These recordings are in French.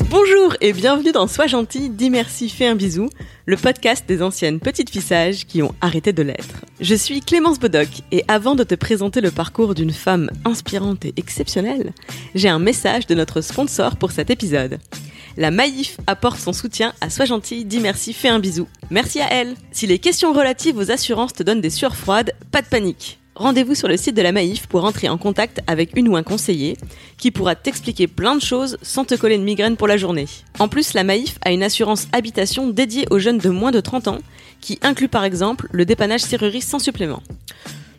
Bonjour et bienvenue dans Sois gentil, dis merci, fais un bisou, le podcast des anciennes petites fissages qui ont arrêté de l'être. Je suis Clémence Bodoc et avant de te présenter le parcours d'une femme inspirante et exceptionnelle, j'ai un message de notre sponsor pour cet épisode. La Maïf apporte son soutien à Sois gentil, dis merci, fais un bisou. Merci à elle. Si les questions relatives aux assurances te donnent des sueurs froides, pas de panique. Rendez-vous sur le site de la Maïf pour entrer en contact avec une ou un conseiller qui pourra t'expliquer plein de choses sans te coller une migraine pour la journée. En plus, la Maïf a une assurance habitation dédiée aux jeunes de moins de 30 ans qui inclut par exemple le dépannage serrurerie sans supplément.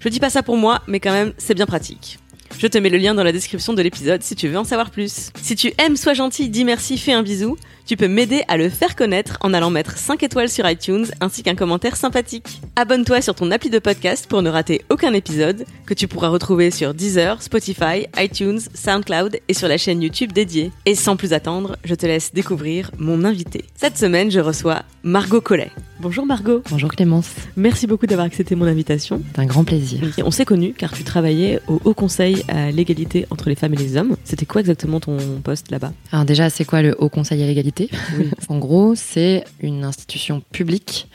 Je dis pas ça pour moi, mais quand même, c'est bien pratique. Je te mets le lien dans la description de l'épisode si tu veux en savoir plus. Si tu aimes Sois gentil, dis merci, fais un bisou, tu peux m'aider à le faire connaître en allant mettre 5 étoiles sur iTunes ainsi qu'un commentaire sympathique. Abonne-toi sur ton appli de podcast pour ne rater aucun épisode que tu pourras retrouver sur Deezer, Spotify, iTunes, SoundCloud et sur la chaîne YouTube dédiée. Et sans plus attendre, je te laisse découvrir mon invité. Cette semaine, je reçois Margot Collet. Bonjour Margot. Bonjour Clémence. Merci beaucoup d'avoir accepté mon invitation. C'est un grand plaisir. Et on s'est connus car tu travaillais au Haut Conseil à l'égalité entre les femmes et les hommes. C'était quoi exactement ton poste là-bas? Alors déjà, c'est quoi le Haut Conseil à l'égalité En gros, c'est une institution publique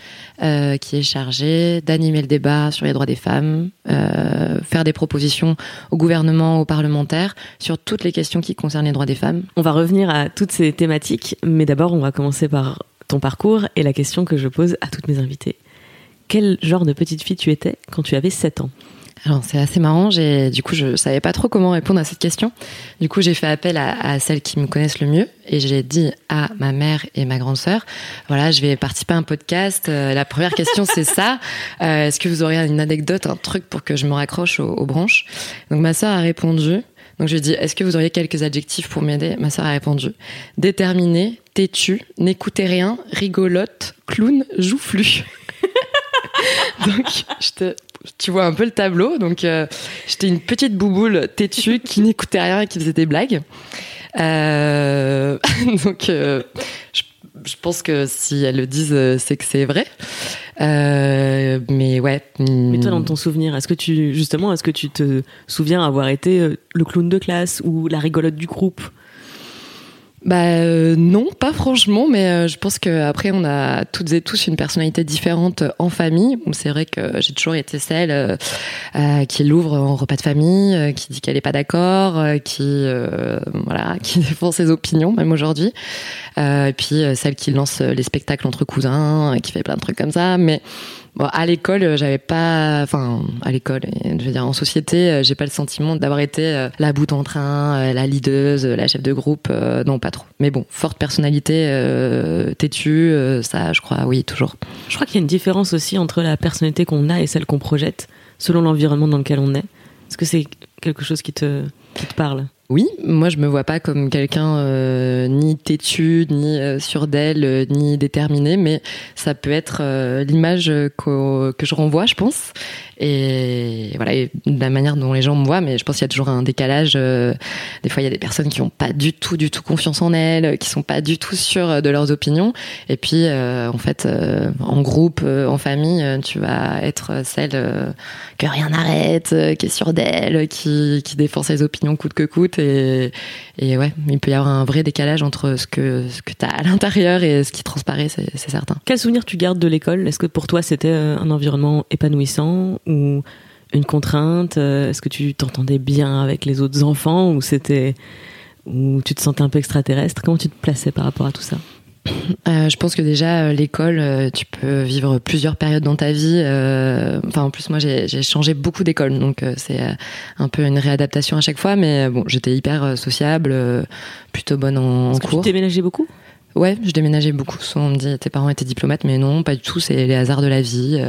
euh, qui est chargée d'animer le débat sur les droits des femmes, euh, faire des propositions au gouvernement, aux parlementaires sur toutes les questions qui concernent les droits des femmes. On va revenir à toutes ces thématiques, mais d'abord, on va commencer par ton parcours et la question que je pose à toutes mes invitées. Quel genre de petite fille tu étais quand tu avais 7 ans? Alors c'est assez marrant, j'ai du coup je savais pas trop comment répondre à cette question. Du coup j'ai fait appel à, à, celles qui me connaissent le mieux et j'ai dit à ma mère et ma grande sœur, voilà je vais participer à un podcast. Euh, la première question c'est ça. Euh, Est-ce que vous auriez une anecdote, un truc pour que je me raccroche aux, aux branches? Donc ma sœur a répondu. Donc je lui ai dit, est-ce que vous auriez quelques adjectifs pour m'aider? Ma sœur a répondu, déterminé, têtu, n'écoutez rien, rigolote, clown, joufflu. Donc je te tu vois un peu le tableau. Donc, euh, j'étais une petite bouboule têtue qui n'écoutait rien et qui faisait des blagues. Euh, donc, euh, je, je, pense que si elles le disent, c'est que c'est vrai. Mais ouais. Mais toi, dans ton souvenir, est-ce que tu, justement, est-ce que tu te souviens avoir été le clown de classe ou la rigolote du groupe? Bah euh, non, pas franchement, mais euh, je pense que après on a toutes et tous une personnalité différente en famille. C'est vrai que j'ai toujours été celle euh, qui l'ouvre en repas de famille, qui dit qu'elle est pas d'accord, qui voilà, qui défend ses opinions même aujourd'hui. et puis celle qui lance les spectacles entre cousins, qui fait plein de trucs comme ça. Mais Bon, à l'école, j'avais pas, enfin, à l'école, je veux dire, en société, j'ai pas le sentiment d'avoir été la boute en train, la leaduse, la chef de groupe, non, pas trop. Mais bon, forte personnalité, euh, têtue, euh, ça, je crois, oui, toujours. Je crois qu'il y a une différence aussi entre la personnalité qu'on a et celle qu'on projette, selon l'environnement dans lequel on est. Est-ce que c'est quelque chose qui te, qui te parle? Oui, moi je me vois pas comme quelqu'un euh, ni têtu, ni euh, sûr d'elle, euh, ni déterminé, mais ça peut être euh, l'image que, je renvoie, je pense. Et voilà, et la manière dont les gens me voient, mais je pense qu'il y a toujours un décalage. Des fois, il y a des personnes qui ont pas du tout, du tout confiance en elles, qui sont pas du tout sûres de leurs opinions. Et puis, en fait, en groupe, en famille, tu vas être celle que rien n'arrête, qui est sûre d'elle, qui défend ses opinions coûte que coûte. Et, et ouais, il peut y avoir un vrai décalage entre ce que, ce que tu as à l'intérieur et ce qui transparaît, c'est certain. Quel souvenir tu gardes de l'école? Est-ce que pour toi, c'était un environnement épanouissant ou une contrainte? Est-ce que tu t'entendais bien avec les autres enfants ou c'était ou tu te sentais un peu extraterrestre? Comment tu te plaçais par rapport à tout ça? Euh, je pense que déjà l'école, euh, tu peux vivre plusieurs périodes dans ta vie. Euh, enfin, en plus, moi, j'ai changé beaucoup d'école, donc euh, c'est un peu une réadaptation à chaque fois. Mais bon, j'étais hyper sociable, plutôt bonne en, cours. Que tu déménageais beaucoup? Ouais, je déménageais beaucoup. Souvent, on me dit tes parents étaient diplomates, mais non, pas du tout. C'est les hasards de la vie,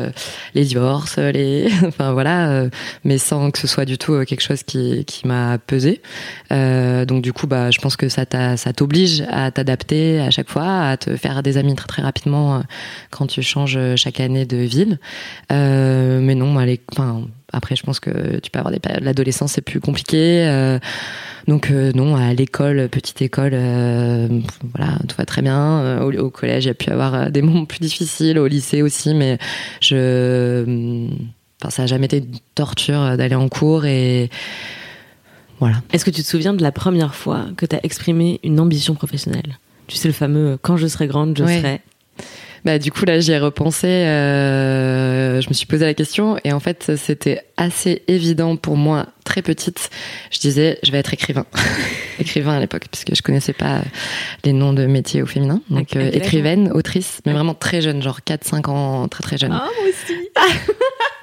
les divorces, les, enfin voilà, mais sans que ce soit du tout quelque chose qui, qui m'a pesé. donc du coup, bah, je pense que ça ça t'oblige à t'adapter à chaque fois, à te faire des amis très très rapidement quand tu changes chaque année de ville. mais non, allez, enfin après, je pense que tu peux avoir des périodes. L'adolescence, c'est plus compliqué. Euh, donc euh, non, à l'école, petite école, euh, voilà, tout va très bien. Au, collège, il y a pu avoir des moments plus difficiles. Au lycée aussi, mais je, enfin, ça a jamais été une torture d'aller en cours et voilà. Est-ce que tu te souviens de la première fois que tu as exprimé une ambition professionnelle? Tu sais le fameux quand je serai grande, je serai. Bah, du coup, là, j'y ai repensé. Euh, je me suis posé la question et en fait, c'était assez évident pour moi, très petite. Je disais, je vais être écrivain. écrivain à l'époque, puisque je connaissais pas les noms de métiers au féminin. Donc, euh, écrivaine, autrice, mais vraiment très jeune, genre 4-5 ans, très très jeune. Ah, moi aussi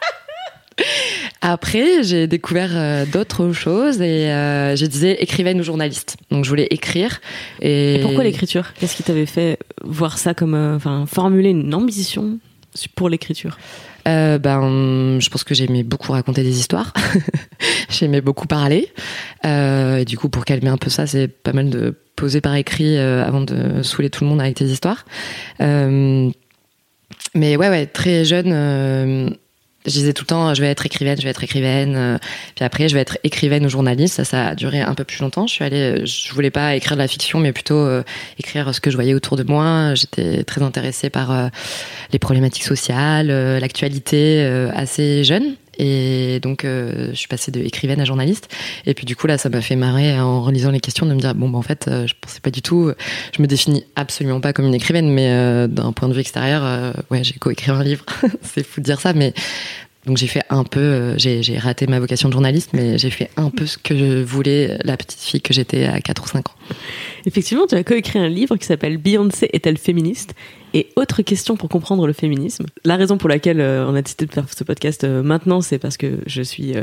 Après, j'ai découvert euh, d'autres choses et euh, je disais écrivaine ou journaliste. Donc je voulais écrire. Et, pourquoi l'écriture? Qu'est-ce qui t'avait fait voir ça comme, euh, enfin, formuler une ambition pour l'écriture? Ben, je pense que j'aimais beaucoup raconter des histoires. j'aimais beaucoup parler. et du coup, pour calmer un peu ça, c'est pas mal de poser par écrit avant de saouler tout le monde avec tes histoires. mais ouais, ouais, très jeune je disais tout le temps, je vais être écrivaine, je vais être écrivaine. Euh, puis après, je vais être écrivaine ou journaliste. Ça, ça a duré un peu plus longtemps. Je suis allée, je voulais pas écrire de la fiction, mais plutôt euh, écrire ce que je voyais autour de moi. J'étais très intéressée par euh, les problématiques sociales, l'actualité assez jeune. Et donc, je suis passée de écrivaine à journaliste. Et puis, du coup, là, ça m'a fait marrer en relisant les questions de me dire bon, bah, en fait, je pensais pas du tout. Je me définis absolument pas comme une écrivaine, mais d'un point de vue extérieur, ouais, j'ai coécrit un livre. C'est fou de dire ça, mais donc j'ai fait un peu, euh, j'ai raté ma vocation de journaliste, mais j'ai fait un peu ce que je voulais la petite fille que j'étais à 4 ou 5 ans. Effectivement, tu as coécrit un livre qui s'appelle Beyoncé est-elle féministe? Et autre question pour comprendre le féminisme. La raison pour laquelle euh, on a décidé de faire ce podcast euh, maintenant, c'est parce que je suis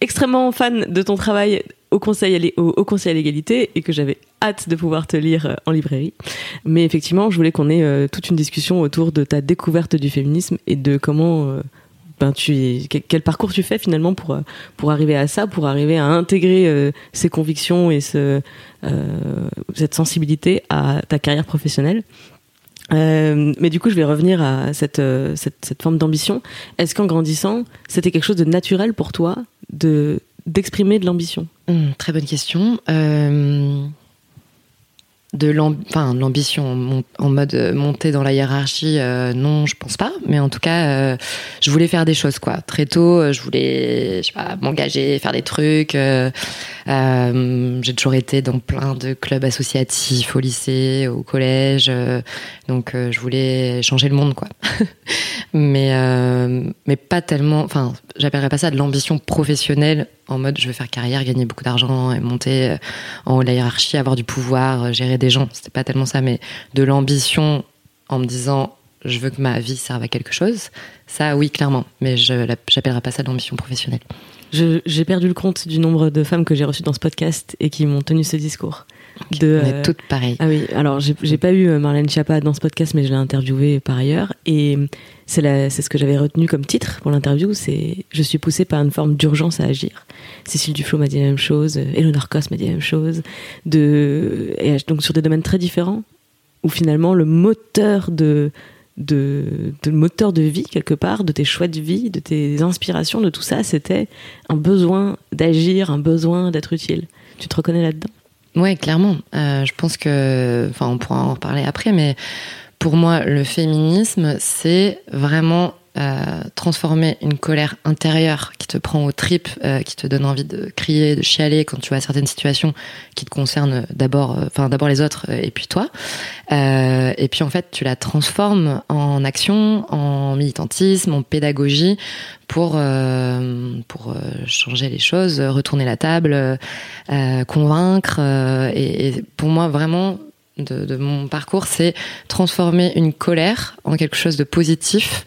extrêmement fan de ton travail au Conseil, au, au conseil à l'égalité et que j'avais hâte de pouvoir te lire en librairie. Mais effectivement, je voulais qu'on ait toute une discussion autour de ta découverte du féminisme et de comment ben tu quel parcours tu fais finalement pour pour arriver à ça, pour arriver à intégrer euh, ces convictions et euh, cette sensibilité à ta carrière professionnelle? Euh, mais du coup, je vais revenir à cette, cette, cette forme d'ambition. Est-ce qu'en grandissant, c'était quelque chose de naturel pour toi de d'exprimer de l'ambition? Mmh, Très bonne question. De l'ambition en mode euh, monter dans la hiérarchie euh, non je pense pas. Mais en tout cas euh, je voulais faire des choses quoi. Très tôt je voulais je sais pas m'engager faire des trucs j'ai toujours été dans plein de clubs associatifs au lycée au collège donc je voulais changer le monde quoi. Mais mais pas tellement enfin j'appellerais pas ça de l'ambition professionnelle en mode je veux faire carrière, gagner beaucoup d'argent et monter euh, en haut de la hiérarchie, avoir du pouvoir, euh, gérer des gens. C'était pas tellement ça, mais de l'ambition en me disant je veux que ma vie serve à quelque chose. Ça, oui, clairement. Mais je n'appellerai pas ça de l'ambition professionnelle. J'ai perdu le compte du nombre de femmes que j'ai reçues dans ce podcast et qui m'ont tenu ce discours. De, on est toutes pareilles. Ah oui, alors j'ai pas eu euh, Marlène Schiappa dans ce podcast, mais je l'ai interviewée par ailleurs. Et c'est ce que j'avais retenu comme titre pour l'interview, c'est Je suis poussée par une forme d'urgence à agir. Cécile Duflo m'a dit la même chose, Eleanor Cos m'a dit la même chose. Donc sur des domaines très différents, où finalement le moteur de moteur de vie quelque part, de tes choix de vie, de tes inspirations, de tout ça, c'était un besoin d'agir, un besoin d'être utile. Tu te reconnais là-dedans? Ouais, clairement. Euh, je pense que, enfin, on pourra en reparler après, mais pour moi, le féminisme, c'est vraiment euh, transformer une colère intérieure qui te prend aux tripes, euh, qui te donne envie de crier, de chialer quand tu vois certaines situations qui te concernent d'abord, euh, enfin d'abord les autres et puis toi. et puis en fait, tu la transformes en action, en militantisme, en pédagogie pour pour changer les choses, retourner la table, convaincre. Et, et, pour moi, vraiment, de, mon parcours, c'est transformer une colère en quelque chose de positif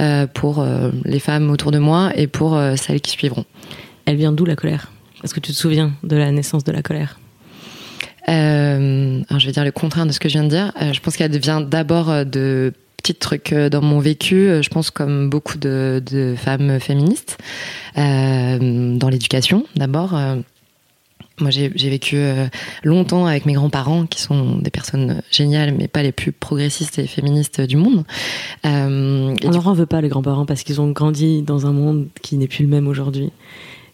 euh, pour euh, les femmes autour de moi et pour euh, celles qui suivront. Elle vient d'où la colère? Est-ce que tu te souviens de la naissance de la colère? Alors je vais dire le contraire de ce que je viens de dire. je pense qu'elle vient d'abord de petits trucs dans mon vécu, je pense comme beaucoup de, de femmes féministes, dans l'éducation d'abord. Moi, j'ai vécu euh, longtemps avec mes grands-parents, qui sont des personnes géniales, mais pas les plus progressistes et féministes du monde. Euh, On leur en veut pas, les grands-parents, parce qu'ils ont grandi dans un monde qui n'est plus le même aujourd'hui.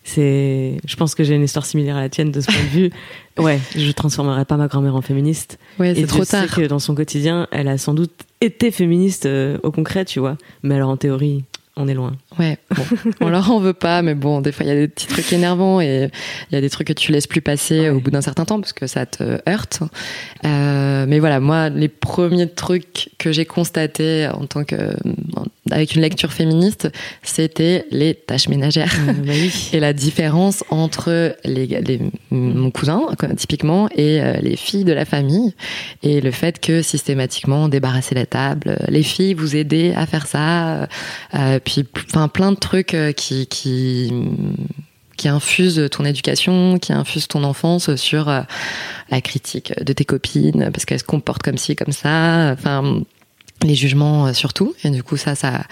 C'est, je pense que j'ai une histoire similaire à la tienne de ce point de vue. Ouais, je transformerai pas ma grand-mère en féministe. Ouais, c'est trop tard. Sais que dans son quotidien, elle a sans doute été féministe euh, au concret, tu vois. Mais alors en théorie, on est loin. Ouais, bon, on leur en veut pas, mais bon, des fois il y a des petits trucs énervants et il y a des trucs que tu laisses plus passer au bout d'un certain temps parce que ça te heurte. Euh, mais voilà, moi, les premiers trucs que j'ai constatés en tant que avec une lecture féministe, c'était les tâches ménagères ah, bah et la différence entre les, mon cousin typiquement et euh, les filles de la famille et le fait que systématiquement débarrasser la table, les filles vous aider à faire ça, euh, puis enfin plein de trucs euh, qui qui qui infusent ton éducation, qui infusent ton enfance sur la critique de tes copines parce qu'elles se comportent comme ci comme ça. Enfin, les jugements euh, surtout. Et du coup ça ça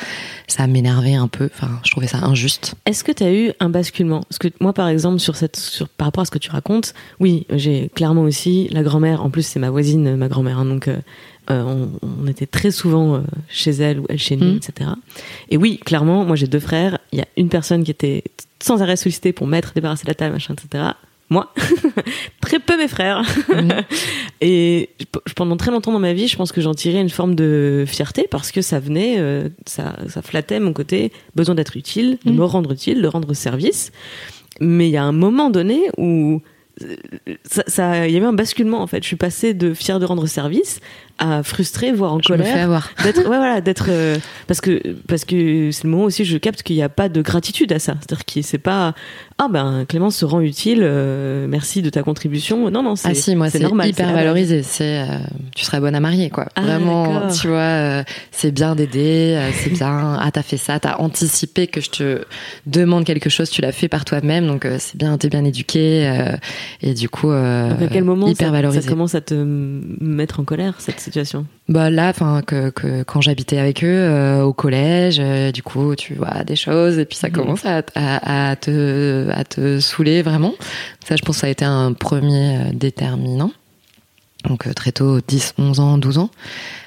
ça m'énervait un peu. Enfin je trouvais ça injuste. Est-ce que tu as eu un basculement? Parce que moi par exemple sur cette sur par rapport à ce que tu racontes oui j'ai clairement aussi la grand-mère. En plus c'est ma voisine ma grand-mère hein, donc euh, euh, on, était très souvent chez elle ou elle chez nous, mmh. etc. Et oui, clairement, moi j'ai deux frères. Il y a une personne qui était sans arrêt sollicitée pour mettre, débarrasser la table, machin, etc moi, très peu mes frères. Mhm. et pendant très longtemps dans ma vie, je pense que j'en tirais une forme de fierté parce que ça venait, euh, ça, ça flattait mon côté besoin d'être utile, de mhm. me rendre utile, de rendre service. Mais il y a un moment donné où ça, il y avait un basculement en fait. Je suis passée de fier de rendre service à frustré, voire en je colère. Me fais avoir. D'être, ouais, voilà, d'être euh, parce que parce que c'est le moment aussi où je capte qu'il n'y a pas de gratitude à ça. C'est-à-dire que c'est pas ah ben Clémence se rend utile, euh, merci de ta contribution. Non non, c'est ah si moi c'est normal, hyper valorisé. C'est euh, tu serais bonne à marier quoi. Ah, Vraiment, tu vois, c'est bien d'aider, c'est bien. Ah t'as fait ça, t'as anticipé que je te demande quelque chose, tu l'as fait par toi-même, donc c'est bien, t'es bien éduqué et du coup à quel moment hyper ça, valorisé. ça commence à te mettre en colère cette situation? Bah là, enfin que, que, quand j'habitais avec eux euh, au collège, euh, du coup, tu vois des choses et puis ça mhm. commence à, à, te à te saouler vraiment. Ça, je pense, que ça a été un premier euh, déterminant. Donc très tôt, 10, 11 ans, 12 ans.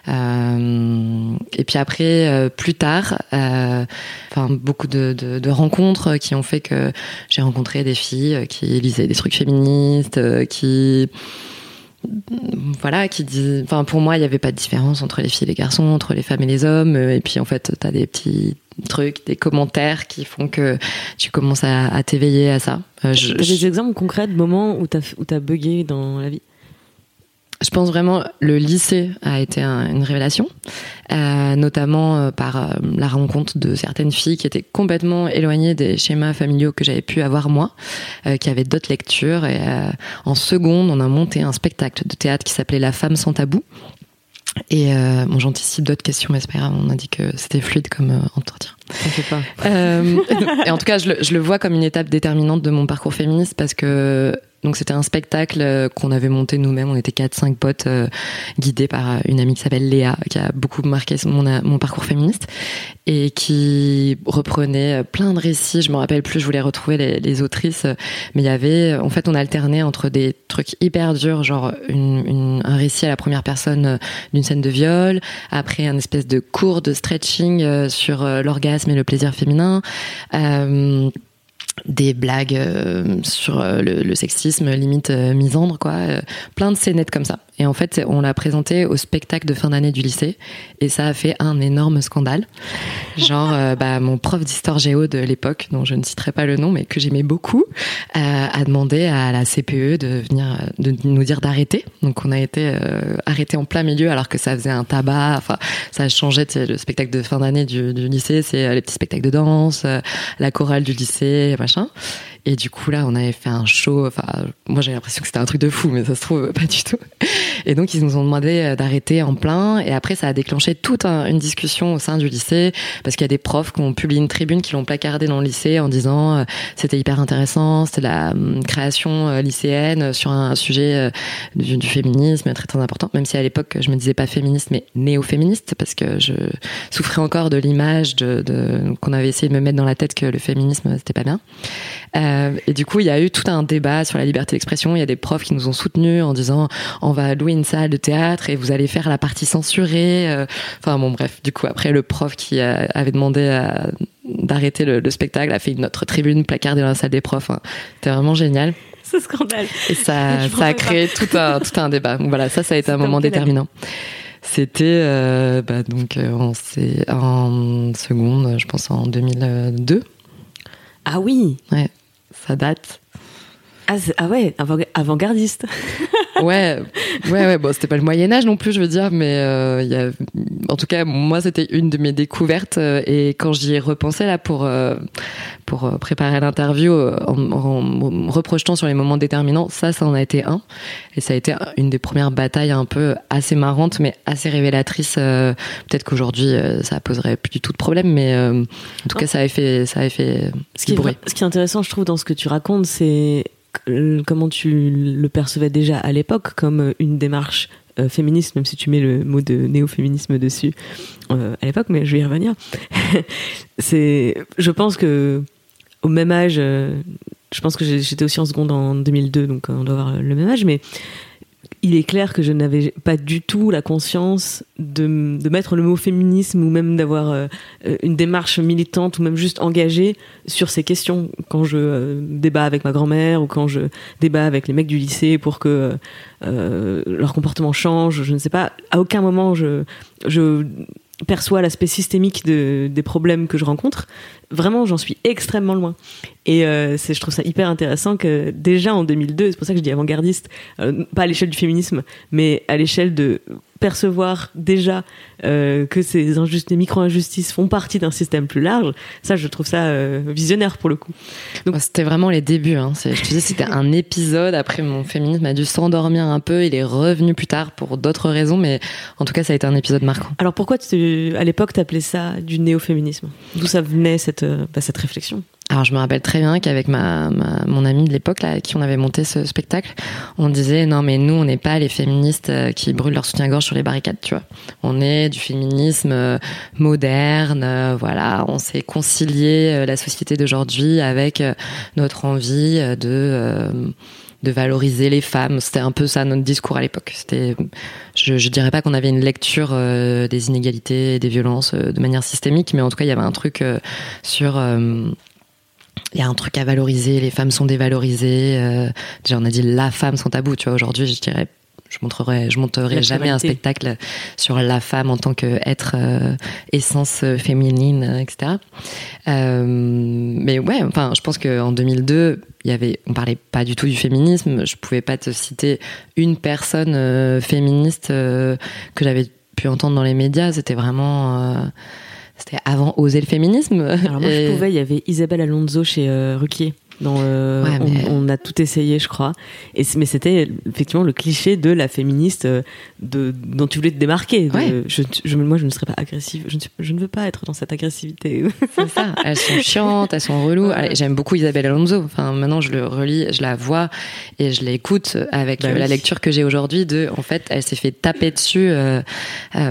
et puis après, plus tard, enfin beaucoup de, de, de, rencontres qui ont fait que j'ai rencontré des filles qui lisaient des trucs féministes, qui voilà, qui dit, enfin pour moi il n'y avait pas de différence entre les filles et les garçons, entre les femmes et les hommes, et puis en fait tu as des petits trucs, des commentaires qui font que tu commences à, t'éveiller à ça. Euh, des exemples concrets de moments où tu as, as bugué dans la vie? Je pense vraiment le lycée a été une révélation, euh, notamment euh, par euh, la rencontre de certaines filles qui étaient complètement éloignées des schémas familiaux que j'avais pu avoir moi, qui avaient d'autres lectures. Et en seconde, on a monté un spectacle de théâtre qui s'appelait La femme sans tabou. Et bon, j'anticipe d'autres questions, mais c'est pas grave. On a dit que c'était fluide comme entretien. Pas. et en tout cas, je le, vois comme une étape déterminante de mon parcours féministe parce que donc c'était un spectacle euh, qu'on avait monté nous-mêmes. On était quatre, cinq potes euh, guidés par euh, une amie qui s'appelle Léa, qui a beaucoup marqué mon, parcours féministe et qui reprenait plein de récits. Je me rappelle plus, je voulais retrouver les, autrices, mais il y avait, en fait, on alternait entre des trucs hyper durs, genre un récit à la première personne d'une scène de viol, après un espèce de cours de stretching sur l'orgasme et le plaisir féminin. Euh, des blagues euh, sur euh, le, sexisme limite misandre quoi plein de scénettes comme ça et en fait on l'a présenté au spectacle de fin d'année du lycée et ça a fait un énorme scandale genre bah mon prof d'histoire géo de l'époque dont je ne citerai pas le nom mais que j'aimais beaucoup a demandé à la CPE de venir de nous dire d'arrêter donc on a été arrêté en plein milieu alors que ça faisait un tabac enfin ça changeait le spectacle de fin d'année du, du lycée c'est les petits spectacles de danse la chorale du lycée machin. Et du coup, là, on avait fait un show. Enfin, moi, j'ai l'impression que c'était un truc de fou, mais ça se trouve pas du tout. Et donc, ils nous ont demandé euh, d'arrêter en plein. Et après, ça a déclenché toute une discussion au sein du lycée parce qu'il y a des profs qui ont publié une tribune qui l'ont placardé dans le lycée en disant euh, c'était hyper intéressant, c'était la hum, création euh, lycéenne sur un sujet du, féminisme très très important. Même si à l'époque, je me disais pas féministe, mais néo-féministe parce que je souffrais encore de l'image qu'on avait essayé de me mettre dans la tête que le féminisme c'était pas bien. Et du coup, il y a eu tout un débat sur la liberté d'expression. Il y a des profs qui nous ont soutenus en disant on va louer une salle de théâtre et vous allez faire la partie censurée. Euh. Enfin bon, bref. Du coup, après, le prof qui avait demandé d'arrêter le, spectacle a fait notre tribune placardée dans la salle des profs. Hein. C'était vraiment génial. Ce scandale. Et ça, ça a créé tout un, tout un débat. Donc voilà, ça, ça a été un moment déterminant. C'était euh, bah, donc en, en seconde, je pense en 2002. Ah oui. Ouais ça date. Ah, ah ouais, avant-gardiste. ouais, ouais, ouais. Bon, c'était pas le Moyen Âge non plus, je veux dire, mais euh, y a, en tout cas, moi, c'était une de mes découvertes. Euh, et quand j'y ai repensé là pour euh, pour préparer l'interview, en, en, reprojetant sur les moments déterminants, ça, ça en a été un. Et ça a été une des premières batailles un peu assez marrantes, mais assez révélatrices. Peut-être qu'aujourd'hui, ça poserait plus du tout de problème, mais en tout cas, ça avait fait, ça avait fait ce qui, est, ce qui est intéressant, je trouve, dans ce que tu racontes, c'est euh, comment tu le percevais déjà à l'époque comme euh, une démarche euh, féministe, même si tu mets le mot de néo-féminisme dessus à l'époque, mais je vais y revenir. je pense que au même âge, je pense que j'étais aussi en seconde en 2002, donc on doit avoir le même âge, mais il est clair que je n'avais pas du tout la conscience de, mettre le mot féminisme ou même d'avoir euh, une démarche militante ou même juste engagée sur ces questions quand je euh, débat avec ma grand-mère ou quand je débat avec les mecs du lycée pour que euh, leur comportement change. Je ne sais pas. À aucun moment je, je perçois l'aspect systémique de, des problèmes que je rencontre. Vraiment, j'en suis extrêmement loin. Et euh, je trouve ça hyper intéressant que déjà en 2002, c'est pour ça que je dis avant-gardiste, euh, pas à l'échelle du féminisme, mais à l'échelle de percevoir déjà euh, que ces injustices, micro-injustices font partie d'un système plus large, ça, je trouve ça euh, visionnaire pour le coup. Donc c'était vraiment les débuts. Hein. Je te disais, c'était un épisode. Après, mon féminisme a dû s'endormir un peu. Il est revenu plus tard pour d'autres raisons, mais en tout cas, ça a été un épisode marquant. Alors pourquoi, tu, à l'époque, t'appelais ça du néo-féminisme? D'où ça venait cette, euh, bah, cette réflexion? Alors je me rappelle très bien qu'avec ma, mon amie de l'époque là, qui on avait monté ce spectacle, on disait non mais nous on n'est pas les féministes euh, qui brûlent leur soutien-gorge sur les barricades, tu vois. On est du féminisme euh, moderne, euh, voilà, on s'est concilié la société d'aujourd'hui avec notre envie de de valoriser les femmes. C'était un peu ça notre discours à l'époque. C'était, je, je dirais pas qu'on avait une lecture des inégalités, des violences de manière systémique, mais en tout cas il y avait un truc sur il y a un truc à valoriser, les femmes sont dévalorisées. Euh, déjà, on a dit la femme sont tabou, tu vois. Aujourd'hui, je dirais, je montrerai, je montrerai jamais un spectacle sur la femme en tant qu'être euh, essence féminine, etc. Euh, mais ouais, enfin, je pense qu'en 2002, il y avait, on parlait pas du tout du féminisme. Je pouvais pas te citer une personne euh, féministe que j'avais pu entendre dans les médias. C'était vraiment c'était avant Oser le féminisme. Alors moi, je pouvais, il y avait Isabelle Alonso chez euh, on, a tout essayé, je crois. Et mais c'était effectivement le cliché de la féministe euh, de, dont tu voulais te démarquer. je, moi, je ne serais pas agressive. Je ne, je ne veux pas être dans cette agressivité. C'est ça. Elles sont chiantes, elles sont reloues. J'aime beaucoup Isabelle Alonso. Enfin, maintenant, je le relis, je la vois et je l'écoute avec bah la lecture que j'ai aujourd'hui. De, en fait, elle s'est fait taper dessus euh,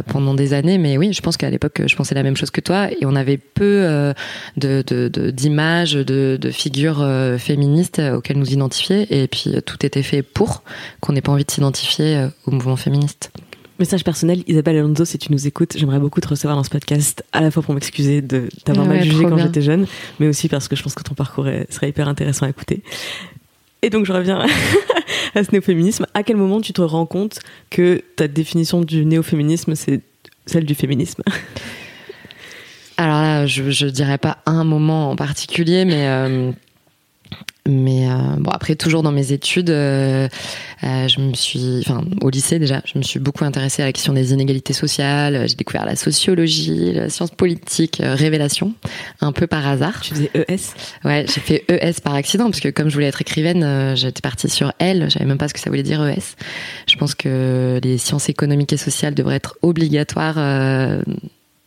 pendant des années. Mais oui, je pense qu'à l'époque, je pensais la même chose que toi. Et on avait peu de d'images, de, de, figures féministes auxquelles nous identifier et puis euh, tout était fait pour qu'on n'ait pas envie de s'identifier euh, au mouvement féministe. Message personnel, Isabelle Alonso, si tu nous écoutes, j'aimerais beaucoup te recevoir dans ce podcast, à la fois pour m'excuser de t'avoir mal jugé quand j'étais jeune, mais aussi parce que je pense que ton parcours serait hyper intéressant à écouter. Et donc je reviens à ce néo-féminisme. À quel moment tu te rends compte que ta définition du néo-féminisme, c'est celle du féminisme? Alors là, je, je dirais pas un moment en particulier, mais Mais euh, bon, après, toujours dans mes études, euh, euh, je me suis, enfin, au lycée déjà, je me suis beaucoup intéressée à la question des inégalités sociales. J'ai découvert la sociologie, la science politique, révélation, un peu par hasard. Tu faisais ES Ouais, j'ai fait ES par accident parce que comme je voulais être écrivaine, j'étais partie sur L. J'avais même pas ce que ça voulait dire ES. Je pense que les sciences économiques et sociales devraient être obligatoires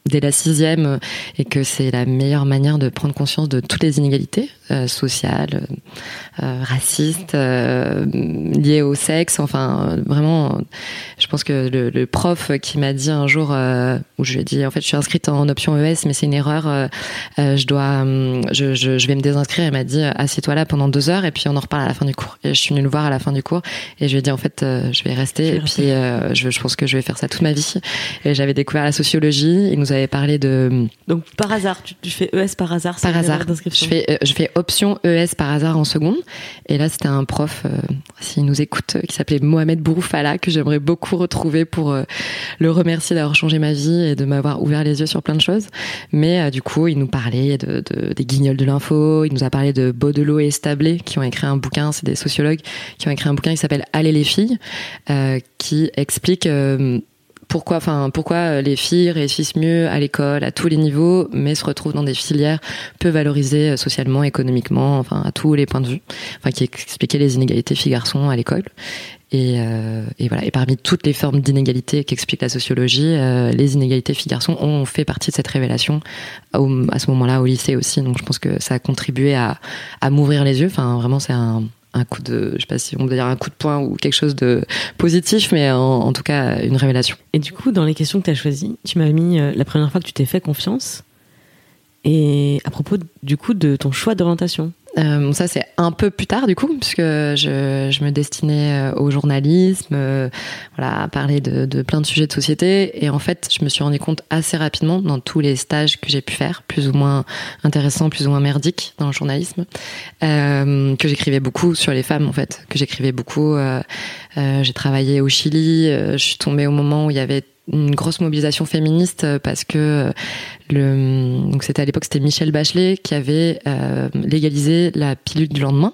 dès la sixième et que c'est la meilleure manière de prendre conscience de toutes les inégalités euh, sociales, euh, racistes, euh, liées au sexe. Enfin, vraiment, je pense que le, le prof qui m'a dit un jour où je lui ai dit en fait je suis inscrite en option ES mais c'est une erreur, je dois, je, je, je, vais me désinscrire. Il m'a dit assieds-toi là pendant deux heures et puis on en reparle à la fin du cours. Et je suis venue le voir à la fin du cours et je lui ai dit en fait je vais rester et puis je, je pense que je vais faire ça toute ma vie. Et j'avais découvert la sociologie. Il nous avait parlé de donc par hasard tu, tu fais ES par hasard par hasard je fais je fais option ES par hasard en seconde. Et là c'était un prof euh, s'il nous écoute qui s'appelait Mohamed Bouroufala que j'aimerais beaucoup retrouver pour euh, le remercier d'avoir changé ma vie et de m'avoir ouvert les yeux sur plein de choses. Mais euh, du coup il nous parlait de des guignols de l'info. Il nous a parlé de Baudelot et Establé qui ont écrit un bouquin. C'est des sociologues qui ont écrit un bouquin qui s'appelle Allez les filles qui explique pourquoi, enfin, pourquoi euh, les filles réussissent mieux à l'école, à tous les niveaux, mais se retrouvent dans des filières peu valorisées euh, socialement, économiquement, enfin, à tous les points de vue. Enfin, qui expliquait les inégalités filles-garçons à l'école. Et, euh, et, voilà. Et parmi toutes les formes d'inégalité qu'explique la sociologie, euh, les inégalités filles-garçons ont fait partie de cette révélation au, à ce moment-là au lycée aussi. Donc je pense que ça a contribué à, à m'ouvrir les yeux. Enfin, vraiment, c'est un, un coup de, je sais pas si on dire un coup de poing ou quelque chose de positif, mais en, tout cas une révélation. Et du coup, dans les questions que tu as choisies, tu m'as mis euh, la première fois que tu t'es fait confiance et à propos du coup de ton choix d'orientation. Euh, ça, c'est un peu plus tard, du coup, puisque je, je me destinais euh, au journalisme, euh, voilà, à parler de, de, plein de sujets de société. Et en fait, je me suis rendu compte assez rapidement, dans tous les stages que j'ai pu faire, plus ou moins intéressants, plus ou moins merdiques dans le journalisme, euh, que j'écrivais beaucoup sur les femmes, en fait, que j'écrivais beaucoup. Euh, j'ai travaillé au Chili, je suis tombée au moment où il y avait une grosse mobilisation féministe parce que donc c'était à l'époque c'était Michel Bachelet qui avait euh, légalisé la pilule du lendemain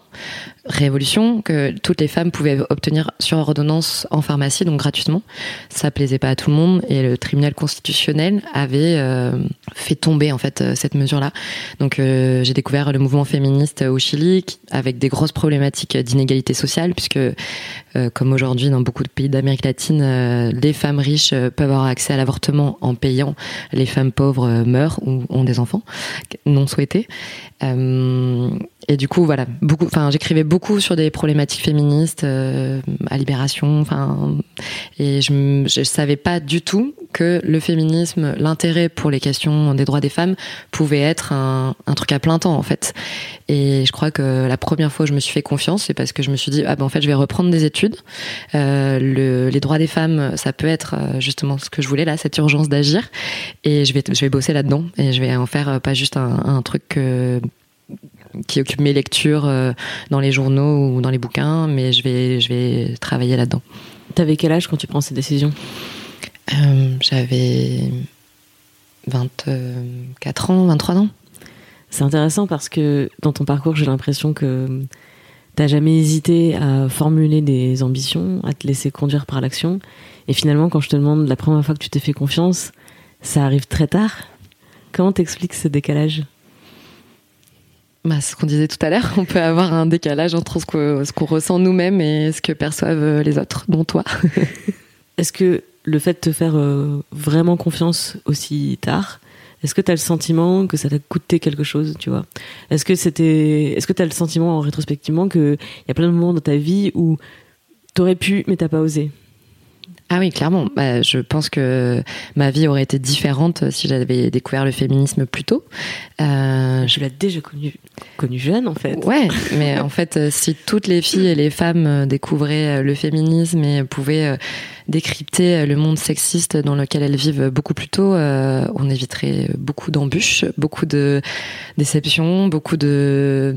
révolution que toutes les femmes pouvaient obtenir sur ordonnance en pharmacie, donc gratuitement. Ça plaisait pas à tout le monde et le tribunal constitutionnel avait euh, fait tomber en fait euh, cette mesure-là. Donc euh, j'ai découvert le mouvement féministe au Chili avec des grosses problématiques d'inégalité sociale puisque comme aujourd'hui dans beaucoup de pays d'Amérique latine, les femmes riches peuvent avoir accès à l'avortement en payant, les femmes pauvres meurent ou ont des enfants non souhaités. Et du coup, voilà, beaucoup. Enfin, j'écrivais beaucoup sur des problématiques féministes, euh, à Libération. Enfin, et je, je savais pas du tout que le féminisme, l'intérêt pour les questions des droits des femmes, pouvait être un, un, truc à plein temps en fait. Et je crois que la première fois où je me suis fait confiance, c'est parce que je me suis dit ah ben en fait je vais reprendre des études. Euh, le, les droits des femmes, ça peut être euh, justement ce que je voulais là, cette urgence d'agir. Et je vais je vais bosser là-dedans et je vais en faire pas juste un, un truc qui occupe mes lectures euh, dans les journaux ou dans les bouquins, mais je vais, je vais travailler là-dedans. T'avais quel âge quand tu prends ces décisions? Euh, J'avais 24 ans, 23 ans. C'est intéressant parce que dans ton parcours, j'ai l'impression que t'as jamais hésité à formuler des ambitions, à te laisser conduire par l'action. Et finalement, quand je te demande la première fois que tu t'es fait confiance, ça arrive très tard. Comment t'expliques ce décalage? Bah, ce qu'on disait tout à l'heure, on peut avoir un décalage entre ce qu'on ressent nous-mêmes et ce que perçoivent les autres, dont toi. Est-ce que le fait de te faire euh, vraiment confiance aussi tard, est-ce que tu as le sentiment que ça t'a coûté quelque chose, tu vois? Est-ce que c'était est-ce que tu as le sentiment en rétrospectivement que il y a plein de moments dans ta vie où t'aurais pu mais t'as pas osé? Ah oui, clairement. Bah, je pense que ma vie aurait été différente si j'avais découvert le féminisme plus tôt. Euh, je l'ai déjà connu, connu jeune, en fait. Ouais, mais en fait, euh, si toutes les filles et les femmes euh, découvraient le féminisme et pouvaient décrypter le monde sexiste dans lequel elles vivent beaucoup plus tôt, on éviterait beaucoup d'embûches, beaucoup de déceptions, beaucoup de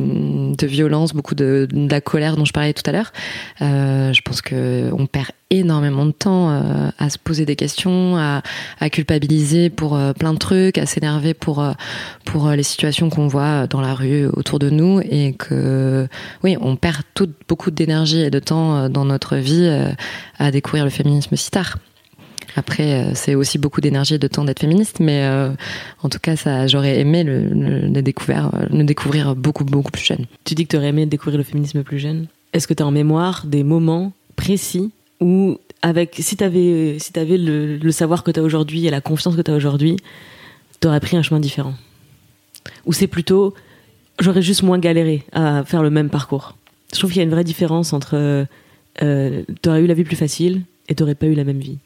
de violence, beaucoup de, la colère dont je parlais tout à l'heure. Euh, je pense que on perd énormément de temps euh, à se poser des questions, à, à culpabiliser pour euh, plein de trucs, à s'énerver pour euh, pour les situations qu'on voit dans la rue autour de nous et que oui, on perd beaucoup d'énergie et de temps dans notre vie à découvrir le féminisme si tard. Après, euh, c'est aussi beaucoup d'énergie et de temps d'être féministe, mais euh, en tout cas, ça, j'aurais aimé le, découvrir, le découvrir beaucoup, beaucoup plus jeune. Tu dis que tu aurais aimé découvrir le féminisme plus jeune. Est-ce que tu as en mémoire des moments précis où, avec, si tu avais, si avais le, le savoir que tu as aujourd'hui et la confiance que tu as aujourd'hui, tu aurais pris un chemin différent? Ou c'est plutôt, j'aurais juste moins galéré à faire le même parcours? Je trouve qu'il y a une vraie différence entre euh, tu aurais eu la vie plus facile et tu n'aurais pas eu la même vie.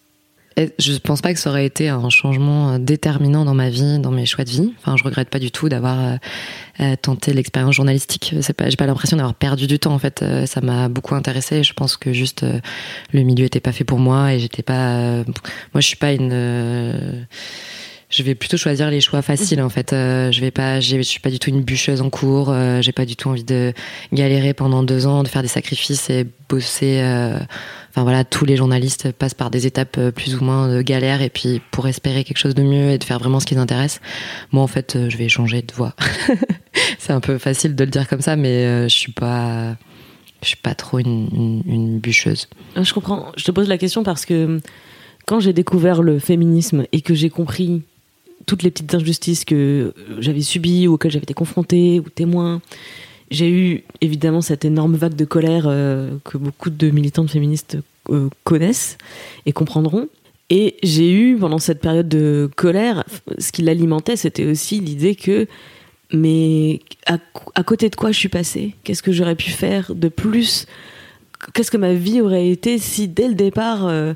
Je pense pas que ça aurait été un changement euh, déterminant dans ma vie, dans mes choix de vie. Enfin, je regrette pas du tout d'avoir euh, euh, tenté l'expérience journalistique. C'est pas, j'ai pas l'impression d'avoir perdu du temps en fait. ça m'a beaucoup intéressé. Je pense que juste le milieu était pas fait pour moi et j'étais pas. moi, je suis pas une je vais plutôt choisir les choix faciles en fait. Euh, je vais pas, je suis pas du tout une bûcheuse en cours. Euh, j'ai pas du tout envie de galérer pendant deux ans, de faire des sacrifices et bosser. Euh, enfin voilà, tous les journalistes passent par des étapes plus ou moins de galère et puis pour espérer quelque chose de mieux et de faire vraiment ce qui les intéresse. Moi en fait, je vais changer de voie. C'est un peu facile de le dire comme ça, mais je suis pas, je suis pas trop une, une, une bûcheuse. Je comprends. Je te pose la question parce que quand j'ai découvert le féminisme et que j'ai compris toutes les petites injustices que j'avais subies ou auxquelles j'avais été confrontée ou témoin. J'ai eu évidemment cette énorme vague de colère euh, que beaucoup de militantes féministes euh, connaissent et comprendront. Et j'ai eu pendant cette période de colère, ce qui l'alimentait, c'était aussi l'idée que, mais à, côté de quoi je suis passée? Qu'est-ce que j'aurais pu faire de plus? Qu'est-ce que ma vie aurait été si dès le départ euh,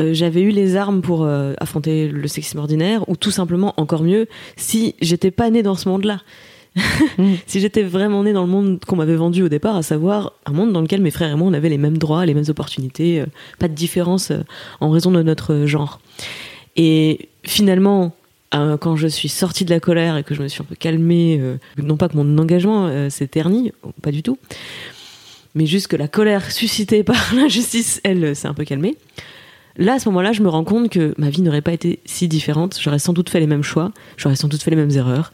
euh, j'avais eu les armes pour euh, affronter le sexisme ordinaire, ou tout simplement, encore mieux, si j'étais pas née dans ce monde-là. Mm. si j'étais vraiment née dans le monde qu'on m'avait vendu au départ, à savoir un monde dans lequel mes frères et moi on avait les mêmes droits, les mêmes opportunités, euh, pas de différence en raison de notre genre. Et finalement, quand je suis sortie de la colère et que je me suis un peu calmée, non pas que mon engagement s'est terni, pas du tout, mais juste que la colère suscitée par l'injustice, elle, s'est un peu calmée. Là, à ce moment-là, je me rends compte que ma vie n'aurait pas été si différente. J'aurais sans doute fait les mêmes choix, j'aurais sans doute fait les mêmes erreurs.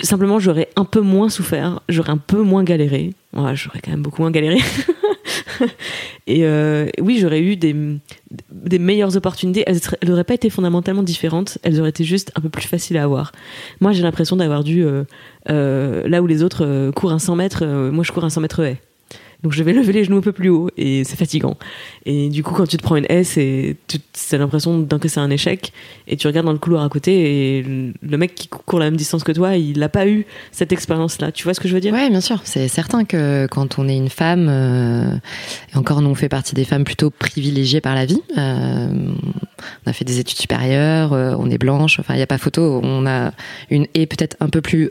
Simplement, j'aurais un peu moins souffert, j'aurais un peu moins galéré. Ouais, j'aurais quand même beaucoup moins galéré. et euh, oui, j'aurais eu des, meilleures opportunités. Elles n'auraient pas été fondamentalement différentes, elles auraient été juste un peu plus faciles à avoir. Moi, j'ai l'impression d'avoir dû, euh, euh, là où les autres courent un 100 mètres, moi je cours un 100 mètres haie. Donc je vais lever les genoux un peu plus haut et c'est fatigant. Et du coup, quand tu te prends une S et tu l'impression d'un que c'est un échec et tu regardes dans le couloir à côté et le mec qui court la même distance que toi, il n'a pas eu cette expérience-là. Tu vois ce que je veux dire? Ouais, bien sûr. C'est certain que quand on est une femme, euh, et encore nous on fait partie des femmes plutôt privilégiées par la vie. Euh, on a fait des études supérieures, euh, on est blanche. Enfin, il n'y a pas photo. On a une haie peut-être un peu plus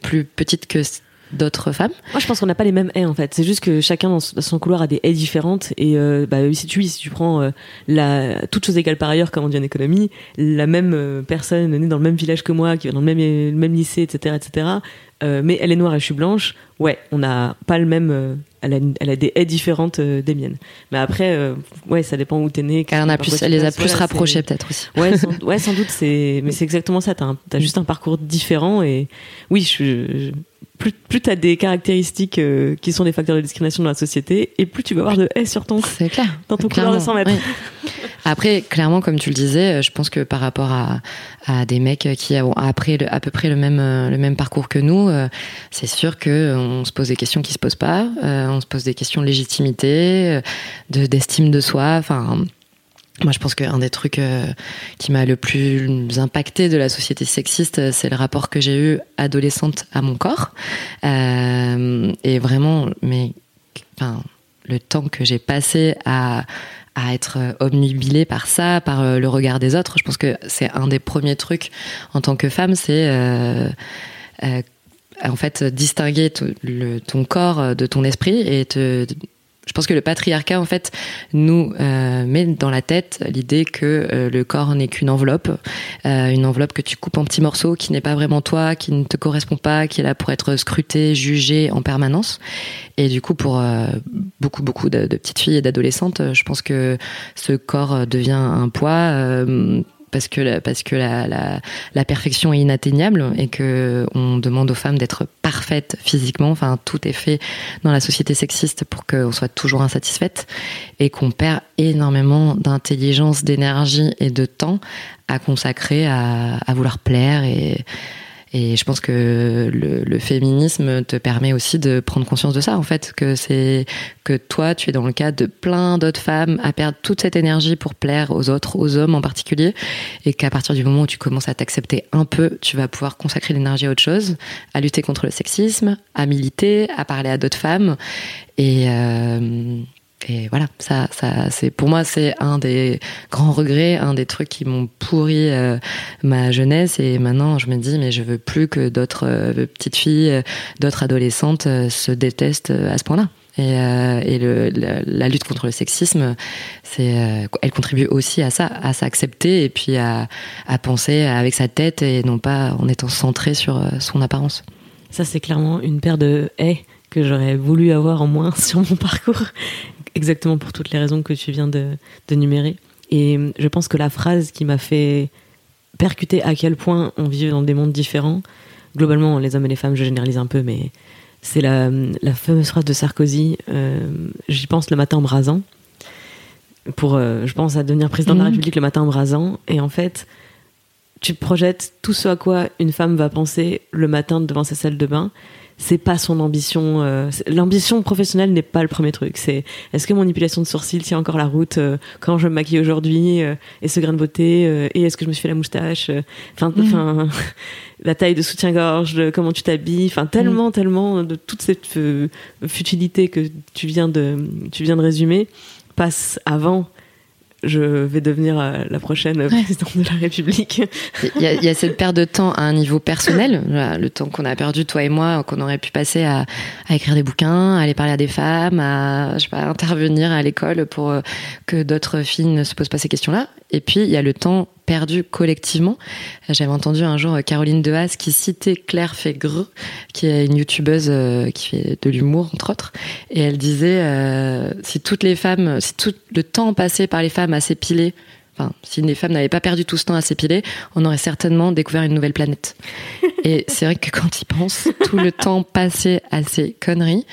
plus petite que d'autres femmes Moi, je pense qu'on n'a pas les mêmes haies en fait. C'est juste que chacun dans son couloir a des haies différentes. Et euh, bah, si tu si tu prends euh, la toute chose égale par ailleurs, comme on dit en économie, la même euh, personne née dans le même village que moi, qui va dans le même le même lycée, etc., etc. mais elle est noire et je suis blanche. Ouais, on n'a pas le même. elle, a, elle a des haies différentes des miennes. Mais après, ouais, ça dépend où t'es né. Elle, a plus, elle les a plus rapprochées peut-être aussi. Ouais, sans, ouais, sans doute. C'est, mais c'est exactement ça. T'as, as juste un parcours différent et oui, je, je plus, plus tu as des caractéristiques euh, qui sont des facteurs de discrimination dans la société, et plus tu vas avoir de S sur ton, clair. dans ton couloir de 100 mètres. Après, clairement, comme tu le disais, euh, je pense que par rapport à, à des mecs qui ont après à peu près le même, euh, le même parcours que nous, c'est sûr que on se pose des questions qui se posent pas, on se pose des questions de légitimité, de d'estime de soi, enfin moi, je pense qu'un des trucs euh, qui m'a le plus impacté de la société sexiste, euh, c'est le rapport que j'ai eu adolescente à mon corps. Euh, et vraiment, mais enfin, le temps que j'ai passé à, à être omnibilée par ça, par le regard des autres, je pense que c'est un des premiers trucs en tant que femme, c'est en fait distinguer ton corps de ton esprit et te je pense que le patriarcat, en fait, nous euh, met dans la tête l'idée que euh, le corps n'est qu'une enveloppe, euh, une enveloppe que tu coupes en petits morceaux, qui n'est pas vraiment toi, qui ne te correspond pas, qui est là pour être scruté, jugé en permanence. Et du coup, pour beaucoup, beaucoup de, de, petites filles et d'adolescentes, je pense que ce corps devient un poids parce que la, parce que la, la, la, perfection est inatteignable et que on demande aux femmes d'être parfaites physiquement. Enfin, tout est fait dans la société sexiste pour qu'on soit toujours insatisfaite et qu'on perd énormément d'intelligence, d'énergie et de temps à consacrer à, à vouloir plaire et et je pense que le, le, féminisme te permet aussi de prendre conscience de ça, en fait, que c'est que toi, tu es dans le cas de plein d'autres femmes à perdre toute cette énergie pour plaire aux autres, aux hommes en particulier, et qu'à partir du moment où tu commences à t'accepter un peu, tu vas pouvoir consacrer l'énergie à autre chose, à lutter contre le sexisme, à militer, à parler à d'autres femmes, et euh, et voilà, ça, ça, c'est pour moi c'est un des grands regrets, un des trucs qui m'ont pourri euh, ma jeunesse. Et maintenant, je me dis, mais je veux plus que d'autres euh, petites filles, euh, d'autres adolescentes se détestent à ce point-là. Et, et le, la, lutte contre le sexisme, c'est, elle contribue aussi à ça, à s'accepter et puis à, à penser avec sa tête et non pas en étant centré sur son apparence. Ça, c'est clairement une paire de haies que j'aurais voulu avoir en moins sur mon parcours exactement pour toutes les raisons que tu viens de, de numérer. Et je pense que la phrase qui m'a fait percuter à quel point on vit dans des mondes différents, globalement, les hommes et les femmes, je généralise un peu, mais c'est la, la, fameuse phrase de Sarkozy euh, J'y pense le matin en brasant. Pour, euh, je pense à devenir président de la mmh. République le matin en brasant. Et en fait, tu projettes tout ce à quoi une femme va penser le matin devant sa salle de bain c'est pas son ambition. Euh, l'ambition professionnelle n'est pas le premier truc. C'est est-ce que mon épilation de sourcils tient encore la route euh, quand je me maquille aujourd'hui euh, et ce grain de beauté et est-ce que je me suis fait la moustache. Enfin, mhm. la taille de soutien-gorge, comment tu t'habilles. Enfin, tellement, mhm. tellement de toute cette futilité que tu viens de tu viens de résumer passe avant je vais devenir euh, la prochaine présidente de la République. Il y, a, cette perte de temps à un niveau personnel, le temps qu'on a perdu, toi et moi, qu'on aurait pu passer à, écrire des bouquins, à aller parler à des femmes, à je sais pas, intervenir à l'école pour euh, que d'autres filles ne se posent pas ces questions-là. Et puis, il y a le temps perdu collectivement. J'avais entendu un jour Caroline Dehaas qui citait Claire Fégre, qui est une youtubeuse euh, qui fait de l'humour, entre autres. Et elle disait, euh, si toutes les femmes, si tout le temps passé par les femmes à s'épiler Enfin, si les femmes n'avaient pas perdu tout ce temps à s'épiler, on aurait certainement découvert une nouvelle planète. Et c'est vrai que quand ils pensent, tout le temps passé à ces conneries,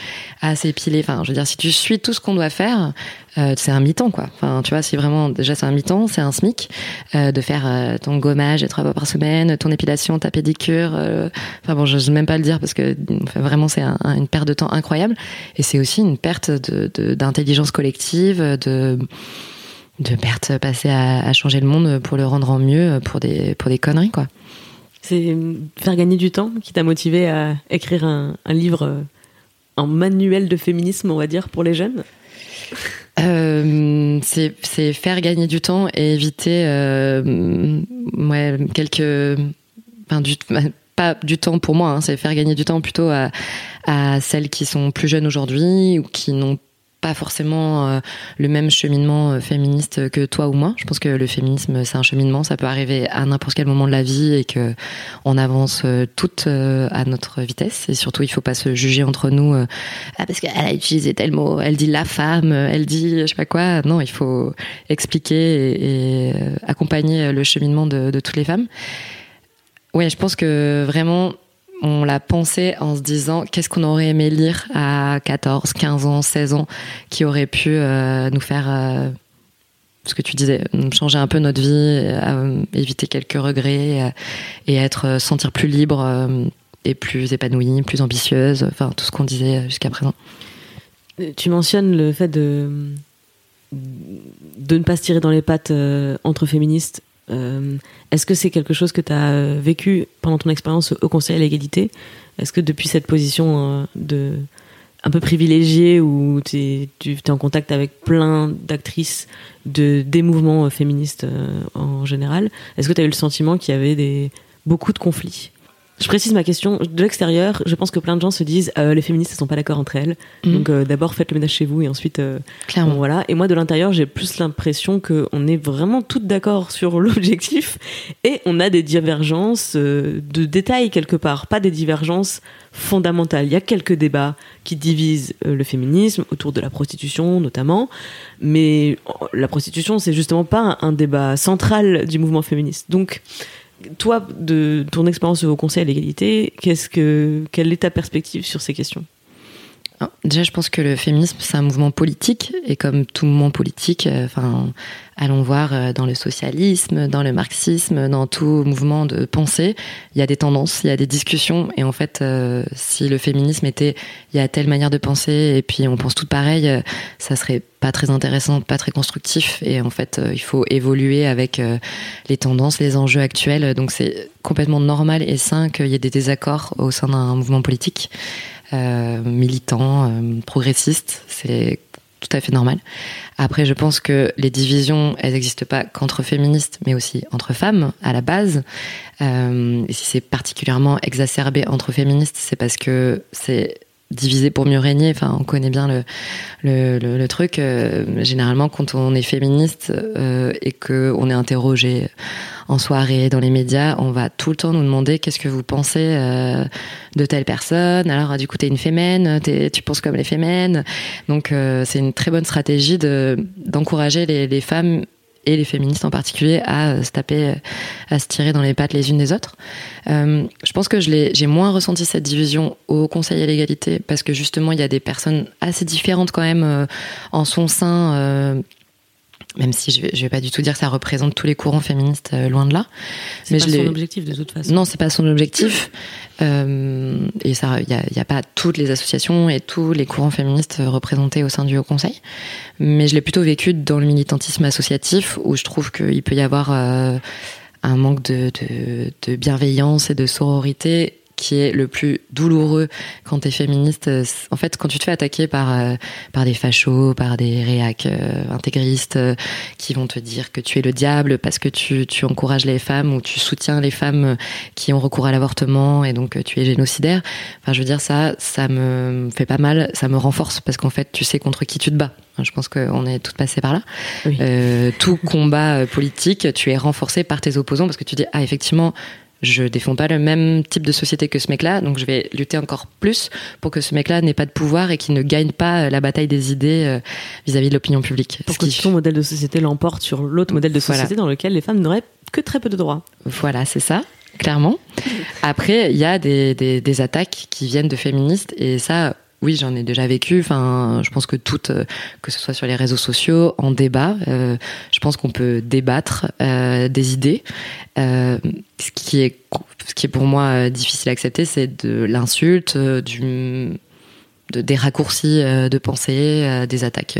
à s'épiler, enfin, je veux dire, si tu suis tout ce qu'on doit faire, euh, c'est un mi-temps, quoi. Enfin, tu vois, si vraiment, déjà, c'est un mi-temps, c'est un SMIC, euh, de faire euh, ton gommage trois fois par semaine, ton épilation, ta pédicure. Euh, enfin bon, je n'ose même pas le dire parce que enfin, vraiment, c'est un, une perte de temps incroyable. Et c'est aussi une perte d'intelligence de, collective, de de perte passer à, changer le monde pour le rendre en mieux pour des, pour des conneries, quoi. C'est faire gagner du temps qui t'a motivé à écrire un, livre en manuel de féminisme, on va dire, pour les jeunes? Euh, c'est faire gagner du temps et éviter euh, ouais, quelques. Enfin, du, pas du temps pour moi, hein, c'est faire gagner du temps plutôt à, à celles qui sont plus jeunes aujourd'hui ou qui n'ont pas forcément euh, le même cheminement euh, féministe que toi ou moi. Je pense que le féminisme, c'est un cheminement, ça peut arriver à n'importe quel moment de la vie et que on avance euh, toutes à notre vitesse. Et surtout, il faut pas se juger entre nous ah, parce qu'elle a utilisé tel mot, elle dit la femme, elle dit je sais pas quoi. Non, il faut expliquer et, accompagner le cheminement de, de toutes les femmes. Oui, je pense que vraiment on l'a pensé en se disant qu'est-ce qu'on aurait aimé lire à 14, 15 ans, 16 ans qui aurait pu euh, nous faire euh, ce que tu disais, changer un peu notre vie, euh, éviter quelques regrets et être sentir plus libre et plus épanouie, plus ambitieuse, enfin tout ce qu'on disait jusqu'à présent. Tu mentionnes le fait de de ne pas se tirer dans les pattes entre féministes euh, est-ce que c'est quelque chose que tu as euh, vécu pendant ton expérience au Conseil à l'égalité? Est-ce que depuis cette position euh, de un peu privilégiée où tu es en contact avec plein d'actrices de des mouvements féministes en général, est-ce que tu as eu le sentiment qu'il y avait des beaucoup de conflits? Je précise ma question de l'extérieur. Je pense que plein de gens se disent euh, les féministes ne sont pas d'accord entre elles. Mhm. Donc euh, d'abord faites le ménage chez vous et ensuite euh, Clairement. bon, voilà. Et moi de l'intérieur j'ai plus l'impression que on est vraiment toutes d'accord sur l'objectif et on a des divergences euh, de détails quelque part, pas des divergences fondamentales. Il y a quelques débats qui divisent euh, le féminisme autour de la prostitution notamment, mais oh, la prostitution c'est justement pas un, un débat central du mouvement féministe. Donc toi, de ton expérience au Conseil à l'égalité, qu'est-ce que, quelle est ta perspective sur ces questions? Déjà, je pense que le féminisme, c'est un mouvement politique, et comme tout mouvement politique, euh, enfin, allons voir euh, dans le socialisme, dans le marxisme, dans tout mouvement de pensée, il y a des tendances, il y a des discussions, et en fait, euh, si le féminisme était, il y a telle manière de penser, et puis on pense tout pareil, ça serait pas très intéressant, pas très constructif, et en fait, il faut évoluer avec les tendances, les enjeux actuels, donc c'est complètement normal et sain qu'il y ait des désaccords au sein d'un mouvement politique euh, militant, euh, progressiste, c'est tout à fait normal. Après, je pense que les divisions, elles n'existent pas qu'entre féministes, mais aussi entre femmes à la base. Euh, et si c'est particulièrement exacerbé entre féministes, c'est parce que c'est divisé pour mieux régner. Enfin, on connaît bien le, le, truc. Généralement, quand on est féministe et que on est interrogé en soirée, dans les médias, on va tout le temps nous demander qu'est-ce que vous pensez euh, de telle personne. Alors, du coup, t'es une fémène, tu penses comme les fémènes. Donc, euh, c'est une très bonne stratégie de d'encourager les, femmes et les féministes en particulier à euh, se taper, à se tirer dans les pattes les unes des autres. Je pense que j'ai moins ressenti cette division au Conseil à l'égalité parce que justement il y a des personnes assez différentes quand même en son sein. Même si je vais, je vais pas du tout dire que ça représente tous les courants féministes, euh, loin de là. C'est Mais pas je son objectif de toute façon. Non, c'est pas son objectif. Euh, et ça, il y a, y a pas toutes les associations et tous les courants féministes représentés au sein du Haut Conseil. Mais je l'ai plutôt vécu dans le militantisme associatif, où je trouve qu'il peut y avoir euh, un manque de, de, de bienveillance et de sororité qui est le plus douloureux quand t'es féministe. En fait, quand tu te fais attaquer par euh, par des fachos, par des réacs euh, intégristes euh, qui vont te dire que tu es le diable parce que tu, tu encourages les femmes ou tu soutiens les femmes qui ont recours à l'avortement et donc euh, tu es génocidaire. Enfin, je veux dire ça, ça me fait pas mal, ça me renforce parce qu'en fait, tu sais contre qui tu te bats. Je pense qu'on est toutes passées par là. Oui. Euh, tout combat euh, politique, tu es renforcé par tes opposants parce que tu dis ah effectivement je défends pas le même type de société que ce mec-là, donc je vais lutter encore plus pour que ce mec-là n'ait pas de pouvoir et qu'il ne gagne pas euh, la bataille des idées euh, vis-à-vis de l'opinion publique. Pour que ton modèle de société l'emporte sur l'autre modèle de Voilà. société dans lequel les femmes n'auraient que très peu de droits. Voilà, c'est ça, clairement. Après, il y a des, des, des attaques qui viennent de féministes et ça, oui, j'en ai déjà vécu. Enfin, je pense que toutes, euh, que ce soit sur les réseaux sociaux, en débat, euh, je pense qu'on peut débattre euh, des idées. Ce qui est, ce qui est pour moi difficile à accepter, c'est de l'insulte, de, des raccourcis de pensée, des attaques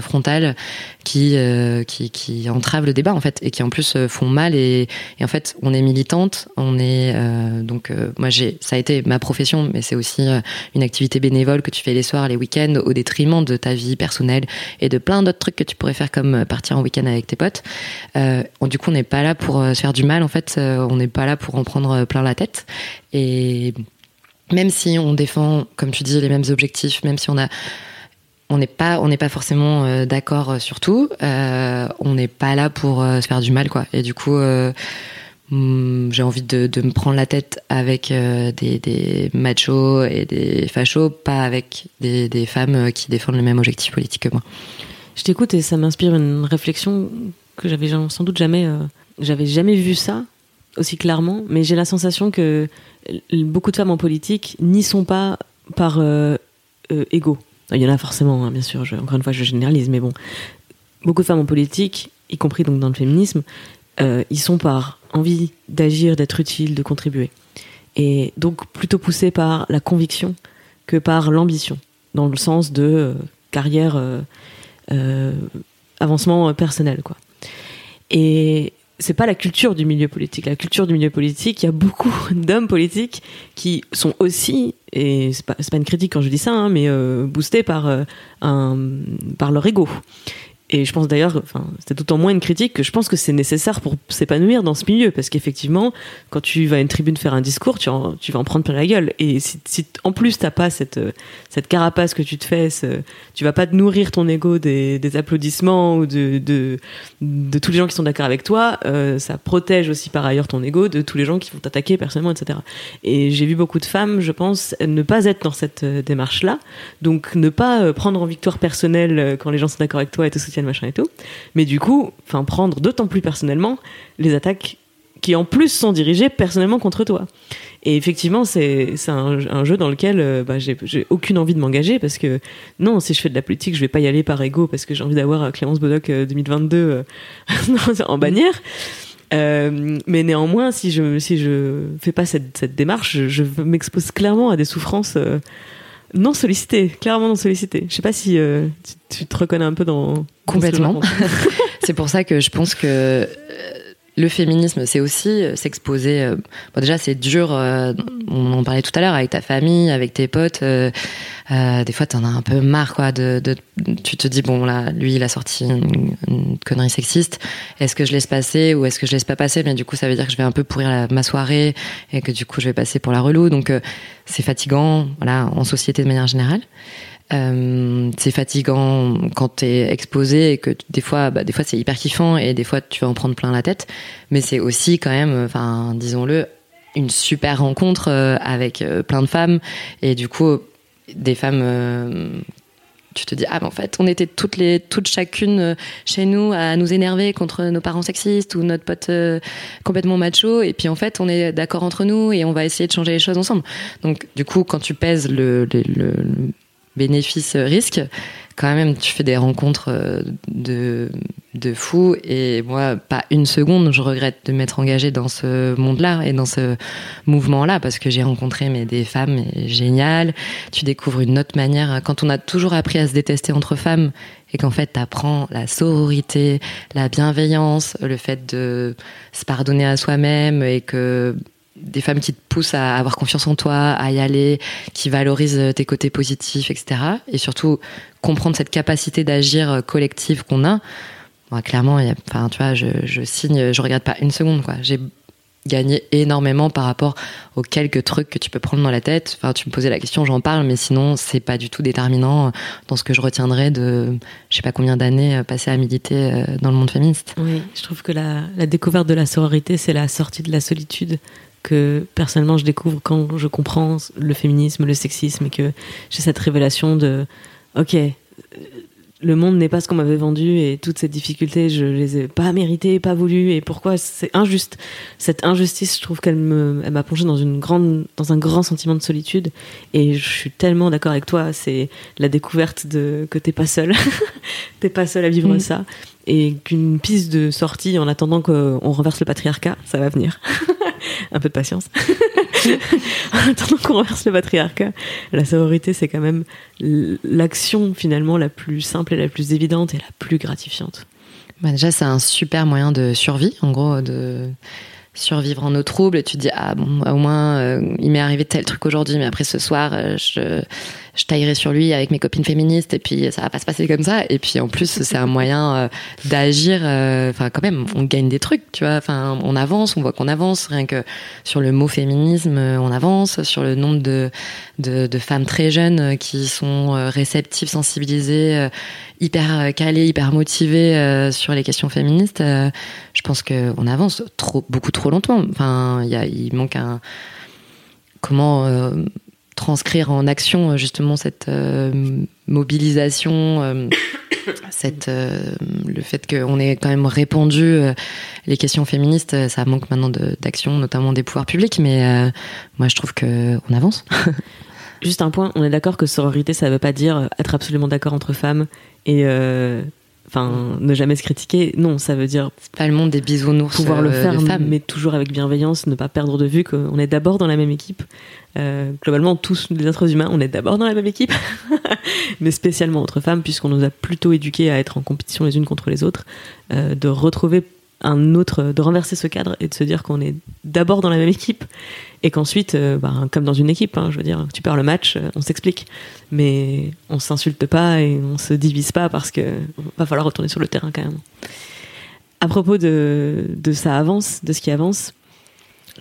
Frontales qui, euh, qui qui entravent le débat en fait et qui en plus euh, font mal et, en fait on est militante on est euh, donc moi j'ai ça a été ma profession mais c'est aussi une activité bénévole que tu fais les soirs les week-ends au détriment de ta vie personnelle et de plein d'autres trucs que tu pourrais faire comme partir en week-end avec tes potes. Du coup on n'est pas là pour se faire du mal en fait on n'est pas là pour en prendre plein la tête. Et même si on défend comme tu dis les mêmes objectifs même si on a on n'est pas on n'est pas forcément euh, d'accord euh, sur tout. Euh, on n'est pas là pour se faire du mal quoi. Et du coup hum, j'ai envie de, me prendre la tête avec des, machos et des fachos pas avec des, femmes qui défendent le même objectif politique que moi. Je t'écoute et ça m'inspire une réflexion que j'avais sans doute jamais, j'avais jamais vu ça aussi clairement, mais j'ai la sensation que beaucoup de femmes en politique n'y sont pas par ego. Il y en a forcément, hein, bien sûr. Encore une fois, je généralise, mais bon, beaucoup de femmes en politique, y compris donc dans le féminisme, ils sont par envie d'agir, d'être utile, de contribuer. Et donc plutôt poussés par la conviction que par l'ambition, dans le sens de carrière, avancement personnel, quoi. Et c'est pas la culture du milieu politique. La culture du milieu politique, il y a beaucoup d'hommes politiques qui sont aussi, et c'est pas, une critique quand je dis ça, hein, mais euh, boostés par, euh, par leur ego. Et je pense d'ailleurs, enfin, c'était d'autant moins une critique que je pense que c'est nécessaire pour s'épanouir dans ce milieu, parce qu'effectivement, quand tu vas à une tribune faire un discours, tu, vas en prendre plein la gueule. Et si, en plus t'as pas cette cette carapace que tu te fais, ce, tu vas pas te nourrir ton ego des, des applaudissements ou de, de, de tous les gens qui sont d'accord avec toi, euh, ça protège aussi par ailleurs ton ego de tous les gens qui vont t'attaquer personnellement, etc. Et j'ai vu beaucoup de femmes, je pense, ne pas être dans cette euh, démarche-là, donc ne pas euh, prendre en victoire personnelle quand les gens sont d'accord avec toi et te machin et tout. Mais du coup, enfin, prendre d'autant plus personnellement les attaques qui en plus sont dirigées personnellement contre toi. Et effectivement, c'est un, un, jeu dans lequel euh, bah, j'ai aucune envie de m'engager parce que non, si je fais de la politique, je vais pas y aller par ego parce que j'ai envie d'avoir euh, Clémence Bodoc 2022 euh, en bannière. mais néanmoins, si je si je fais pas cette, cette démarche, je, m'expose clairement à des souffrances non sollicité, clairement non sollicité. Je sais pas si euh, tu, te reconnais un peu dans complètement. c'est pour ça que je pense que euh, le féminisme, c'est aussi euh, s'exposer. Bon, déjà, c'est dur. on en parlait tout à l'heure avec ta famille, avec tes potes. Euh, des fois, t'en as un peu marre, quoi. De, tu te dis bon là, lui, il a sorti une, connerie sexiste. Est-ce que je laisse passer ou est-ce que je laisse pas passer? Mais du coup, ça veut dire que je vais un peu pourrir la, ma soirée et que du coup, je vais passer pour la relou. Donc, euh, c'est fatigant, voilà, en société de manière générale. Euh, c'est fatigant quand t'es exposé et que des fois, bah, des fois c'est hyper kiffant et des fois tu vas en prendre plein la tête. Mais c'est aussi quand même, enfin, disons-le, une super rencontre euh, avec plein de femmes. Et du coup des femmes euh, tu te dis ah mais en fait on était toutes les toutes chacune euh, chez nous à nous énerver contre nos parents sexistes ou notre pote euh, complètement macho. Et puis en fait on est d'accord entre nous et on va essayer de changer les choses ensemble. Donc du coup quand tu pèses le bénéfice risque quand même, tu fais des rencontres euh, de, de fous. Et moi, pas une seconde, je regrette de m'être engagée dans ce monde-là et dans ce mouvement-là parce que j'ai rencontré mais, des femmes géniales. Tu découvres une autre manière. Quand on a toujours appris à se détester entre femmes et qu'en fait, tu apprends la sororité, la bienveillance, le fait de se pardonner à soi-même et que des femmes qui te poussent à avoir confiance en toi, à y aller, qui valorisent tes côtés positifs, etc. Et surtout comprendre cette capacité d'agir collective qu'on a. Clairement, enfin, tu vois, je, je, signe, je regarde pas une seconde. J'ai gagné énormément par rapport aux quelques trucs que tu peux prendre dans la tête. Enfin, tu me posais la question, j'en parle, mais sinon, c'est pas du tout déterminant dans ce que je retiendrai de, je sais pas combien d'années passées à militer euh, dans le monde féministe. Oui, je trouve que la découverte de la sororité, c'est la sortie de la solitude que personnellement je découvre quand je comprends le féminisme, le sexisme et que j'ai cette révélation de ok, le monde n'est pas ce qu'on m'avait vendu et toutes ces difficultés, je les ai pas méritées, pas voulues et pourquoi c'est injuste? Cette injustice, je trouve qu'elle me, elle m'a plongé dans une grande, dans un grand sentiment de solitude et je suis tellement d'accord avec toi. C'est la découverte de que t'es pas seul, t'es pas seul à vivre mm. ça et qu'une piste de sortie en attendant qu'on renverse le patriarcat, ça va venir. un peu de patience. en attendant qu'on renverse le patriarcat, la sororité, c'est quand même l'action finalement la plus simple et la plus évidente et la plus gratifiante. Bah déjà, c'est un super moyen de survie, en gros, de survivre en eau trouble. Et tu te dis, ah bon, au moins, euh, il m'est arrivé tel truc aujourd'hui, mais après ce soir, euh, je je taillerai sur lui avec mes copines féministes et puis ça va pas se passer comme ça. Et puis en plus, c'est un moyen euh, d'agir. Euh, enfin, quand même, on gagne des trucs, tu vois. Enfin, on avance, on voit qu'on avance. Rien que sur le mot féminisme, on avance. Sur le nombre de, de, femmes très jeunes qui sont euh, réceptives, sensibilisées, hyper calées, hyper motivées sur les questions féministes. je pense qu'on avance trop, beaucoup trop longtemps. Enfin, il manque un comment transcrire en action euh, justement cette euh, mobilisation, euh, cette, le fait qu'on ait quand même répandu les questions féministes, ça manque maintenant d'action, notamment des pouvoirs publics, mais moi je trouve qu'on avance. Juste un point, on est d'accord que sororité, ça veut pas dire être absolument d'accord entre femmes et Enfin, ne jamais se critiquer, non, ça veut dire C'est pas le monde des bisounours pouvoir le euh, faire, de femmes. mais toujours avec bienveillance, ne pas perdre de vue qu'on est d'abord dans la même équipe. Euh, globalement, tous les êtres humains, on est d'abord dans la même équipe, mais spécialement entre femmes, puisqu'on nous a plutôt éduqués à être en compétition les unes contre les autres, euh, de retrouver un autre, de renverser ce cadre et de se dire qu'on est d'abord dans la même équipe et qu'ensuite, euh, bah, comme dans une équipe, hein, je veux dire, tu perds le match, euh, on s'explique, mais on s'insulte pas et on se divise pas parce que va falloir retourner sur le terrain quand même. À propos de, de ça avance, de ce qui avance,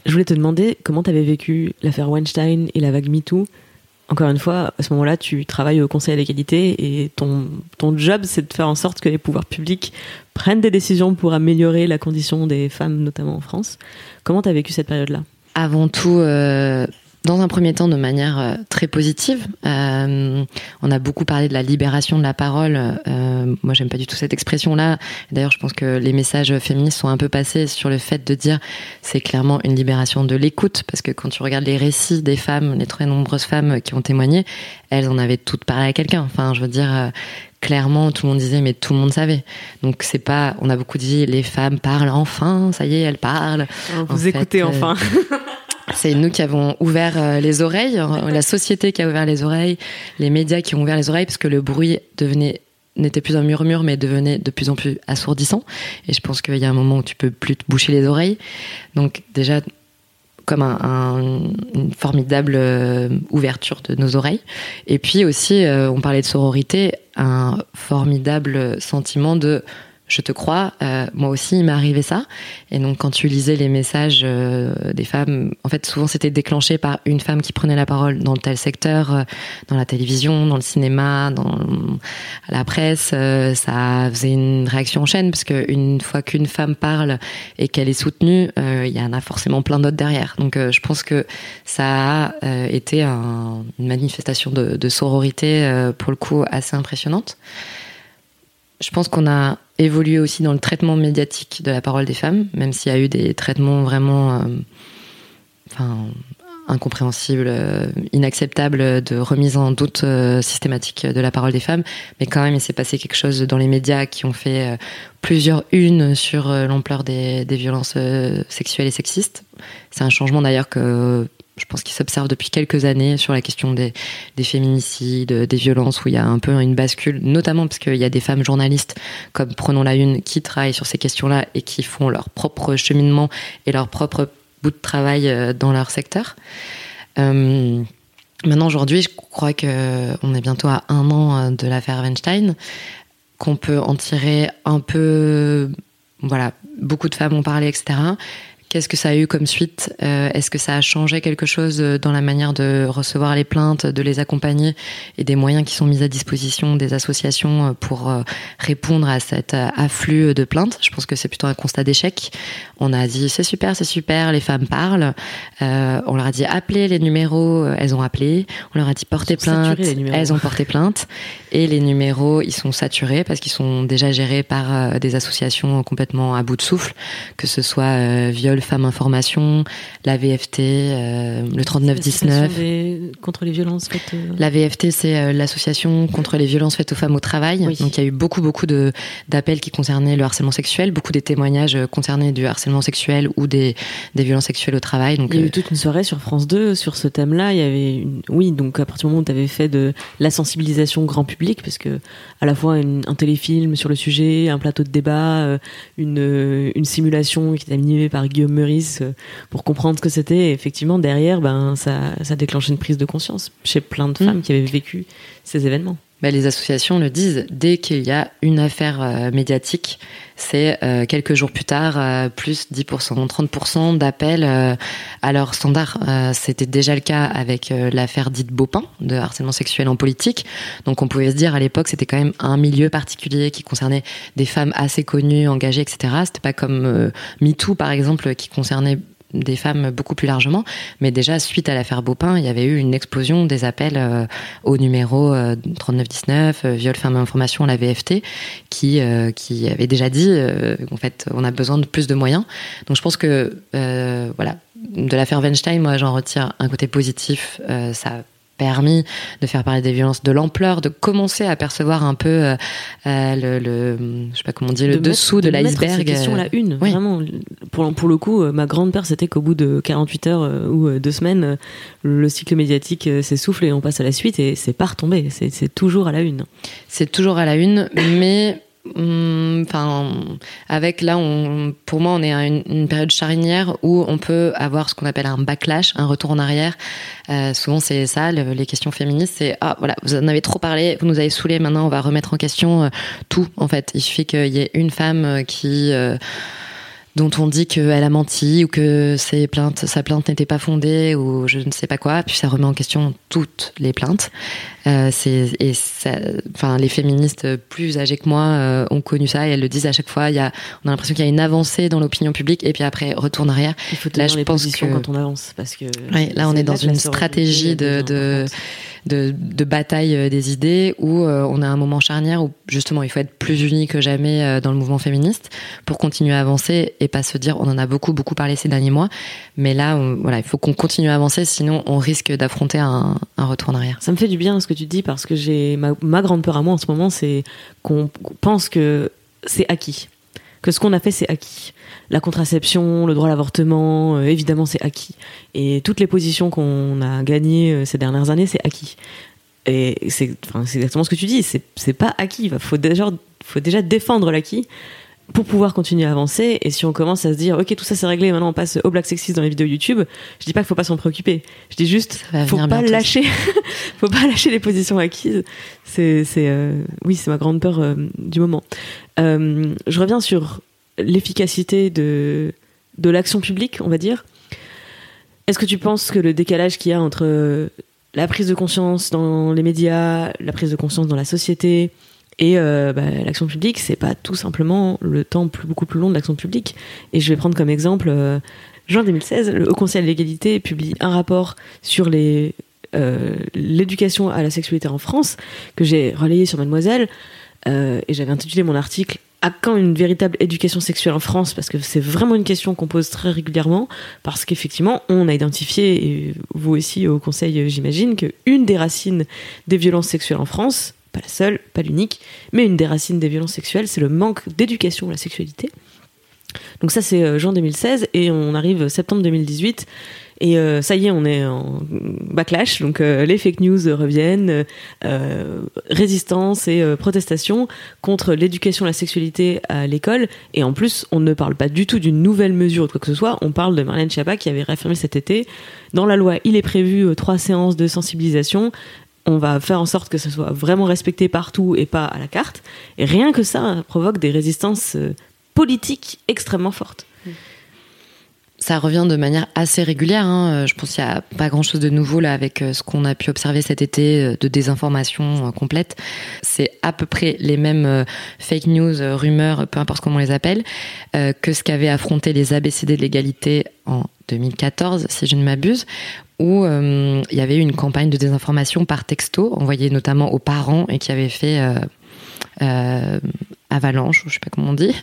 je voulais te demander comment tu avais vécu l'affaire Weinstein et la vague MeToo. Encore une fois, à ce moment-là, tu travailles au Conseil à l'égalité et ton, ton job, c'est de faire en sorte que les pouvoirs publics prennent des décisions pour améliorer la condition des femmes, notamment en France. Comment tu as vécu cette période-là? Avant tout, euh, dans un premier temps, de manière euh, très positive. Euh, on a beaucoup parlé de la libération de la parole. Euh, moi, j'aime pas du tout cette expression-là. D'ailleurs, je pense que les messages féministes sont un peu passés sur le fait de dire c'est clairement une libération de l'écoute, parce que quand tu regardes les récits des femmes, les très nombreuses femmes qui ont témoigné, elles en avaient toutes parlé à quelqu'un. Enfin, je veux dire. euh, Clairement, tout le monde disait, mais tout le monde savait. Donc c'est pas, on a beaucoup dit, les femmes parlent enfin, ça y est, elles parlent. Vous En écoutez fait, euh, enfin. C'est nous qui avons ouvert euh, les oreilles, euh, la société qui a ouvert les oreilles, les médias qui ont ouvert les oreilles, parce que le bruit devenait n'était plus un murmure, mais devenait de plus en plus assourdissant. Et je pense qu'il y a un moment où tu peux plus te boucher les oreilles. Donc déjà, comme un, un- une formidable euh, ouverture de nos oreilles. Et puis aussi, on parlait de sororité, un formidable sentiment de je te crois, euh, moi aussi il m'est arrivé ça. Et donc quand tu lisais les messages euh, des femmes, en fait souvent c'était déclenché par une femme qui prenait la parole dans tel secteur, euh, dans la télévision, dans le cinéma, dans la presse, ça faisait une réaction en chaîne parce que une fois qu'une femme parle et qu'elle est soutenue, il y en a forcément plein d'autres derrière. Donc je pense que ça a été un- une manifestation de, de sororité pour le coup assez impressionnante. Je pense qu'on a évolué aussi dans le traitement médiatique de la parole des femmes, même s'il y a eu des traitements vraiment, euh, enfin, incompréhensibles, euh, inacceptables de remise en doute euh, systématique de la parole des femmes. Mais quand même, il s'est passé quelque chose dans les médias qui ont fait plusieurs unes sur l'ampleur des, violences sexuelles et sexistes. C'est un changement d'ailleurs que je pense qu'il s'observe depuis quelques années sur la question des, des féminicides, des violences, où il y a un peu une bascule, notamment parce qu'il y a des femmes journalistes comme Prenons la Une qui travaillent sur ces questions-là et qui font leur propre cheminement et leur propre bout de travail euh, dans leur secteur. Euh, maintenant, aujourd'hui, je crois que on est bientôt à un an euh, de l'affaire Weinstein, qu'on peut en tirer un peu, voilà, beaucoup de femmes ont parlé, etc. Qu'est-ce que ça a eu comme suite? Euh, Est-ce que ça a changé quelque chose euh, dans la manière de recevoir les plaintes, de les accompagner et des moyens qui sont mis à disposition des associations euh, pour répondre à cet afflux de plaintes? Je pense que c'est plutôt un constat d'échec. On a dit c'est super, c'est super, les femmes parlent. Euh, on leur a dit appelez les numéros, elles ont appelé. On leur a dit portez plainte, elles ont porté plainte. Et les numéros, ils sont saturés parce qu'ils sont déjà gérés par des associations complètement à bout de souffle, que ce soit euh, Viol, Femmes Information, la VFT, euh, le 3919. L'association des- contre les violences faites. euh, La VFT, c'est euh, l'association contre les violences faites aux femmes au travail. Oui. Donc il y a eu beaucoup, beaucoup de d'appels qui concernaient le harcèlement sexuel, beaucoup des témoignages concernés du harcèlement sexuel ou des, des violences sexuelles au travail. Donc Il y a eu toute une soirée sur France 2 sur ce thème-là. Il y avait une... Oui, donc à partir du moment où tu avais fait de la sensibilisation grand public, parce que à la fois une- un téléfilm sur le sujet, un plateau de débat, une, une simulation qui était animée par Guillaume Meurice euh, pour comprendre ce que c'était, et effectivement, derrière, ben, ça, ça déclenchait une prise de conscience chez plein de Mm. femmes qui avaient vécu ces événements. Bah, les associations le disent, dès qu'il y a une affaire euh, médiatique, c'est euh, quelques jours plus tard, euh, plus 10%, 30% d'appels à leur standard. C'était déjà le cas avec l'affaire dite Beaupin, de harcèlement sexuel en politique. Donc on pouvait se dire à l'époque, c'était quand même un milieu particulier qui concernait des femmes assez connues, engagées, etc. C'était pas comme MeToo, par exemple, qui concernait des femmes beaucoup plus largement. Mais déjà, suite à l'affaire Beaupin, il y avait eu une explosion des appels euh, au numéro euh, 3919, euh, viol, femme information, la VFT, qui, euh, qui avait déjà dit, euh, en fait, on a besoin de plus de moyens. Donc je pense que, euh, voilà, de l'affaire Weinstein, moi j'en retire un côté positif. Euh, ça permis de faire parler des violences, de l'ampleur, de commencer à percevoir un peu euh, euh, le, je sais pas comment on dit, le dessous de, l'iceberg. question la une, vraiment. Pour, pour le coup, ma grande peur, c'était qu'au bout de 48 heures ou deux semaines, le cycle médiatique s'essouffle et on passe à la suite et c'est pas retombé. C'est toujours à la une. C'est toujours à la une, mais enfin, avec là, on, pour moi, on est à une, période charnière où on peut avoir ce qu'on appelle un backlash, un retour en arrière. Euh, souvent, c'est ça, les questions féministes, c'est ah voilà, vous en avez trop parlé, vous nous avez saoulé, maintenant on va remettre en question euh, tout. En fait, il suffit qu'il y ait une femme euh, qui dont on dit qu'elle a menti ou que ses plaintes, sa plainte n'était pas fondée ou je ne sais pas quoi, puis ça remet en question toutes les plaintes. Euh, et ça, enfin les féministes plus âgées que moi euh, ont connu ça et elles le disent à chaque fois. Il y a, on a l'impression qu'il y a une avancée dans l'opinion publique et puis après retour en arrière. Il faut là, je pense que quand on avance parce que là on est dans une stratégie de, de de, de bataille euh, des idées où euh, on a un moment charnière où justement il faut être plus unis que jamais dans le mouvement féministe pour continuer à avancer et pas se dire on en a beaucoup beaucoup parlé ces derniers mois mais là voilà il faut qu'on continue à avancer sinon on risque d'affronter un, un, retour en arrière ça me fait du bien ce que tu dis parce que j'ai ma, ma grande peur à moi en ce moment c'est qu'on pense que c'est acquis que ce qu'on a fait c'est acquis la contraception, le droit à l'avortement, euh, évidemment, c'est acquis. Et toutes les positions qu'on a gagnées euh, ces dernières années, c'est acquis. Et c'est exactement ce que tu dis, c'est pas acquis. Il faut déjà, faut déjà défendre l'acquis pour pouvoir continuer à avancer. Et si on commence à se dire, ok, tout ça c'est réglé, maintenant on passe au black sexiste dans les vidéos YouTube, je dis pas qu'il faut pas s'en préoccuper. Je dis juste, faut pas lâcher, faut pas lâcher les positions acquises. C'est, euh, oui, c'est ma grande peur du moment. je reviens sur l'efficacité de, de l'action publique, on va dire. Est-ce que tu penses que le décalage qu'il y a entre la prise de conscience dans les médias, la prise de conscience dans la société et euh, bah, l'action publique, c'est pas tout simplement le temps plus, beaucoup plus long de l'action publique. Et je vais prendre comme exemple, euh, juin 2016, le Haut Conseil de l'égalité publie un rapport sur euh, l'éducation à la sexualité en France que j'ai relayé sur Mademoiselle et j'avais intitulé mon article à quand une véritable éducation sexuelle en France? Parce que c'est vraiment une question qu'on pose très régulièrement, parce qu'effectivement, on a identifié, et vous aussi au Conseil, j'imagine, qu'une des racines des violences sexuelles en France, pas la seule, pas l'unique, mais une des racines des violences sexuelles, c'est le manque d'éducation à la sexualité. Donc ça, c'est euh, juin 2016, et on arrive septembre 2018, et euh, ça y est, on est en backlash, donc euh, les fake news reviennent, résistance et protestation contre l'éducation à la sexualité à l'école. Et en plus, on ne parle pas du tout d'une nouvelle mesure ou quoi que ce soit. On parle de Marlène Schiappa qui avait réaffirmé cet été. Dans la loi, il est prévu trois séances de sensibilisation on va faire en sorte que ce soit vraiment respecté partout et pas à la carte. Et rien que ça provoque des résistances politiques extrêmement fortes ça revient de manière assez régulière. Hein. Euh, je pense qu'il n'y a pas grand-chose de nouveau là avec euh, ce qu'on a pu observer cet été euh, de désinformation complète. C'est à peu près les mêmes fake news, rumeurs, peu importe comment on les appelle, que ce qu'avaient affronté les ABCD de l'égalité en 2014, si je ne m'abuse, où il y avait eu une campagne de désinformation par texto, envoyée notamment aux parents et qui avait fait avalanche, ou je sais pas comment on dit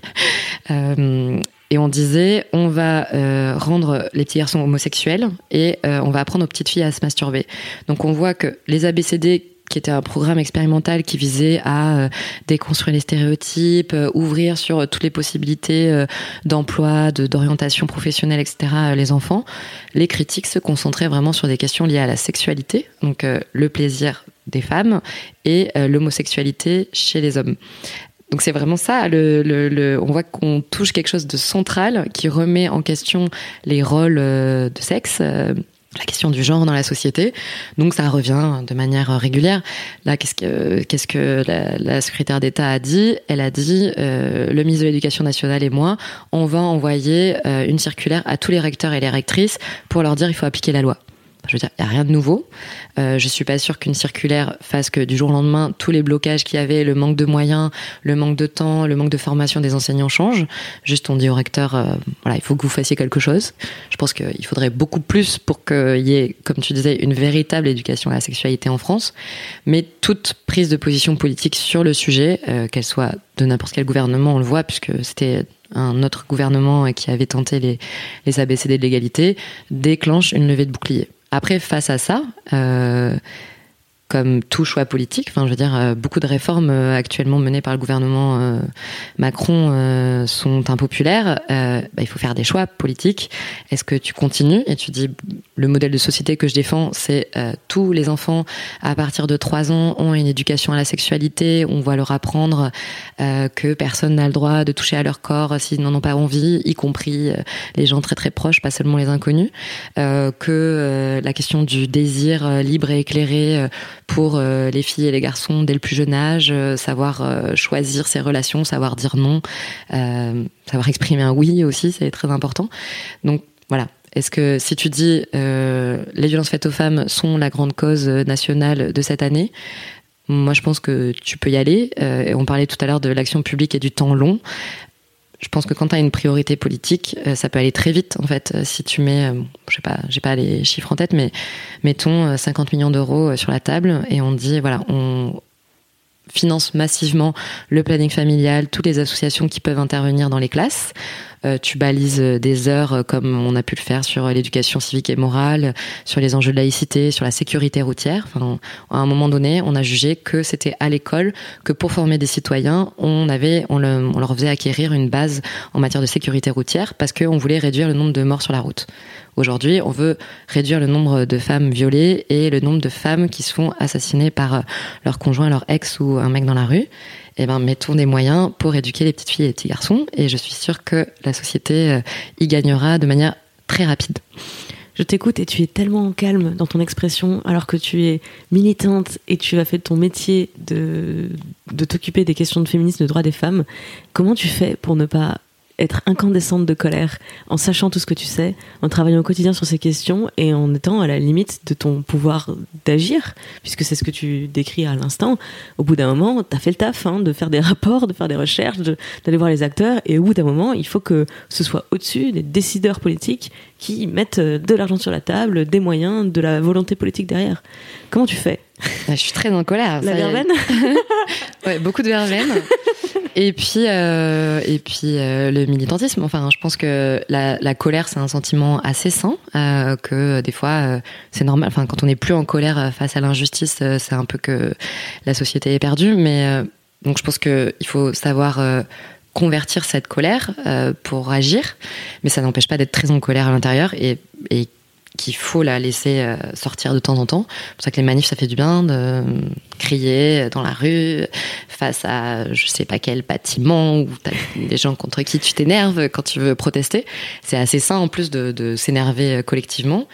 et on disait on va euh, rendre les petits garçons homosexuels et euh, on va apprendre aux petites filles à se masturber. Donc on voit que les ABCD qui était un programme expérimental qui visait à euh, déconstruire les stéréotypes, ouvrir sur toutes les possibilités d'emploi, d'orientation professionnelle, etc. les enfants. Les critiques se concentraient vraiment sur des questions liées à la sexualité, donc le plaisir des femmes et l'homosexualité chez les hommes. Donc c'est vraiment ça. On voit qu'on touche quelque chose de central qui remet en question les rôles euh, de sexe. Euh, la question du genre dans la société. Donc ça revient de manière régulière. Là, qu'est-ce que, qu'est-ce que la, secrétaire d'État a dit? Elle a dit, euh, le ministre de l'Éducation nationale et moi, on va envoyer une circulaire à tous les recteurs et les rectrices pour leur dire il faut appliquer la loi. Je veux dire, il n'y a rien de nouveau. Euh, je suis pas sûre qu'une circulaire fasse que du jour au lendemain, tous les blocages qu'il y avait, le manque de moyens, le manque de temps, le manque de formation des enseignants changent. Juste, on dit au recteur, euh, voilà, il faut que vous fassiez quelque chose. Je pense qu'il faudrait beaucoup plus pour qu'il y ait, comme tu disais, une véritable éducation à la sexualité en France. Mais toute prise de position politique sur le sujet, euh, qu'elle soit de n'importe quel gouvernement, on le voit, puisque c'était un autre gouvernement qui avait tenté les, les ABCD de l'égalité, déclenche une levée de bouclier après, face à ça, euh, comme tout choix politique. Enfin, je veux dire, euh, beaucoup de réformes euh, actuellement menées par le gouvernement euh, Macron sont impopulaires. Bah, il faut faire des choix politiques. Est-ce que tu continues et tu dis le modèle de société que je défends, c'est tous les enfants à partir de 3 ans ont une éducation à la sexualité. On va leur apprendre que personne n'a le droit de toucher à leur corps s'ils n'en ont pas envie, y compris les gens très très proches, pas seulement les inconnus. que la question du désir libre et éclairé pour euh, les filles et les garçons dès le plus jeune âge, euh, savoir euh, choisir ses relations, savoir dire non, savoir exprimer un oui aussi, c'est très important. Donc voilà. Est-ce que si tu dis les violences faites aux femmes sont la grande cause nationale de cette année, moi, je pense que tu peux y aller. on parlait tout à l'heure de l'action publique et du temps long je pense que quand tu as une priorité politique, euh, ça peut aller très vite en fait. Euh, si tu mets, euh, je sais pas, j'ai pas les chiffres en tête, mais mettons 50 millions d'euros sur la table et on dit voilà, on finance massivement le planning familial, toutes les associations qui peuvent intervenir dans les classes. Euh, tu balises des heures euh, comme on a pu le faire sur l'éducation civique et morale, sur les enjeux de laïcité, sur la sécurité routière. Enfin, à un moment donné, on a jugé que c'était à l'école que pour former des citoyens, on avait, on, on, leur faisait acquérir une base en matière de sécurité routière parce qu'on voulait réduire le nombre de morts sur la route. Aujourd'hui, on veut réduire le nombre de femmes violées et le nombre de femmes qui se font assassiner par euh, leur conjoint, leur ex ou un mec dans la rue. Eh ben, mettons des moyens pour éduquer les petites filles et les petits garçons. Et je suis sûre que la société euh, y gagnera de manière très rapide. Je t'écoute et tu es tellement calme dans ton expression alors que tu es militante et tu as fait ton métier de, de t'occuper des questions de féminisme, de droits des femmes. Comment tu fais pour ne pas être incandescente de colère en sachant tout ce que tu sais, en travaillant au quotidien sur ces questions et en étant à la limite de ton pouvoir d'agir, puisque c'est ce que tu décris à l'instant. Au bout d'un moment, tu as fait le taf hein, de faire des rapports, de faire des recherches, d'aller voir les acteurs, et au bout d'un moment, il faut que ce soit au-dessus des décideurs politiques qui mettent de l'argent sur la table, des moyens, de la volonté politique derrière. Comment tu fais? Je suis très en colère. La verveine? Ouais, beaucoup de verveine. et puis, euh, et puis euh, le militantisme. Enfin, je pense que la, colère, c'est un sentiment assez sain, euh, que des fois, c'est normal. Enfin, quand on n'est plus en colère face à l'injustice, c'est un peu que la société est perdue. Mais donc, je pense qu'il faut savoir convertir cette colère pour agir, mais ça n'empêche pas d'être très en colère à l'intérieur qu'il faut la laisser euh, sortir de temps en temps. C'est pour ça que les manifs, ça fait du bien de crier dans la rue face à je sais pas quel bâtiment ou des gens contre qui tu t'énerves quand tu veux protester. C'est assez sain en plus de, de s'énerver euh, collectivement.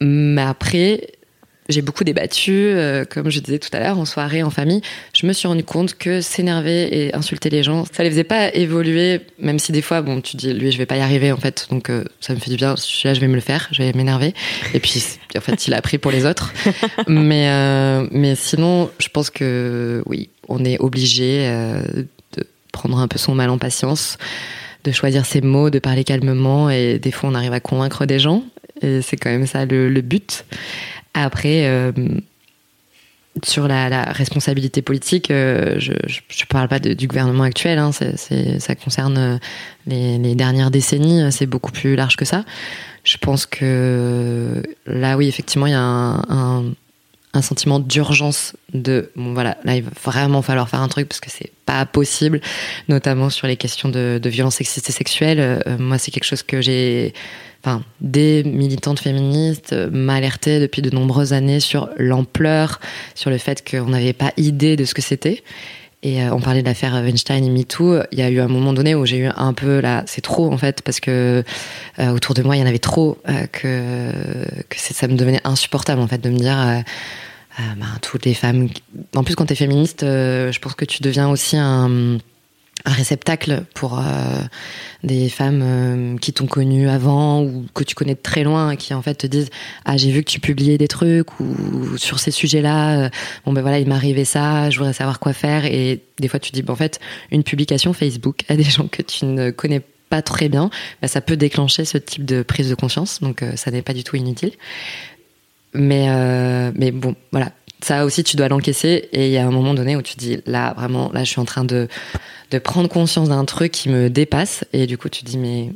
Mais après, j'ai beaucoup débattu, euh, comme je disais tout à l'heure, en soirée, en famille. Je me suis rendu compte que s'énerver et insulter les gens, ça les faisait pas évoluer, même si des fois, bon, tu dis, lui, je vais pas y arriver, en fait. Donc, euh, ça me fait du bien. Là, je vais me le faire, je vais m'énerver. Et puis, en fait, il a appris pour les autres. mais, euh, mais sinon, je pense que, oui, on est obligé de prendre un peu son mal en patience, de choisir ses mots, de parler calmement. Et des fois, on arrive à convaincre des gens. Et c'est quand même ça le, le but. Après, euh, sur la, responsabilité politique, euh, je ne parle pas du gouvernement actuel, hein, ça concerne euh, les, dernières décennies, c'est beaucoup plus large que ça. Je pense que là, oui, effectivement, il y a un, sentiment d'urgence de bon voilà là il va vraiment falloir faire un truc parce que c'est pas possible notamment sur les questions de, de violence sexiste et sexuelle moi c'est quelque chose que j'ai enfin, des militantes féministes m'alertaient depuis de nombreuses années sur l'ampleur, sur le fait qu'on n'avait pas idée de ce que c'était. Et euh, on parlait de l'affaire Weinstein et MeToo. Il y a eu un moment donné où j'ai eu un peu là, c'est trop en fait, parce que euh, autour de moi il y en avait trop euh, que que ça me devenait insupportable en fait de me dire. Ben, toutes les femmes. En plus, quand tu es féministe, je pense que tu deviens aussi un, un réceptacle pour euh, des femmes euh, qui t'ont connu avant ou que tu connais de très loin qui en fait te disent ah j'ai vu que tu publiais des trucs ou sur ces sujets-là euh, bon ben voilà il m'est arrivé ça je voudrais savoir quoi faire et des fois tu dis ben, en fait une publication Facebook à des gens que tu ne connais pas très bien ben, ça peut déclencher ce type de prise de conscience. Donc ça n'est pas du tout inutile. Mais mais bon voilà ça aussi tu dois l'encaisser et il y a un moment donné où tu dis là vraiment là je suis en train de de prendre conscience d'un truc qui me dépasse et du coup tu dis mais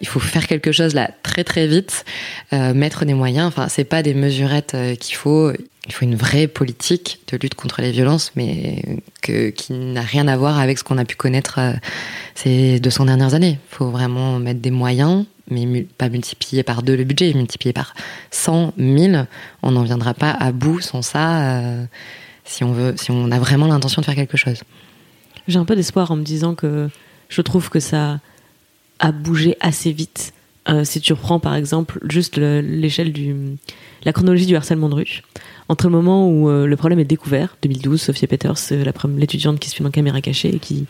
il faut faire quelque chose là très très vite, euh, mettre des moyens. Enfin, c'est pas des mesurettes euh, qu'il faut. Il faut une vraie politique de lutte contre les violences, mais que, qui n'a rien à voir avec ce qu'on a pu connaître euh, ces 200 dernières années. Il faut vraiment mettre des moyens, mais pas multiplier par deux le budget, multiplier par 100, 1000. On n'en viendra pas à bout sans ça, si on veut, si on a vraiment l'intention de faire quelque chose. J'ai un peu d'espoir en me disant que je trouve que ça a bougé assez vite. Euh, si tu reprends par exemple juste l'échelle du la chronologie du harcèlement de rue, entre le moment où euh, le problème est découvert, 2012, Sophia Peters, euh, l'étudiante qui se filme en caméra cachée et qui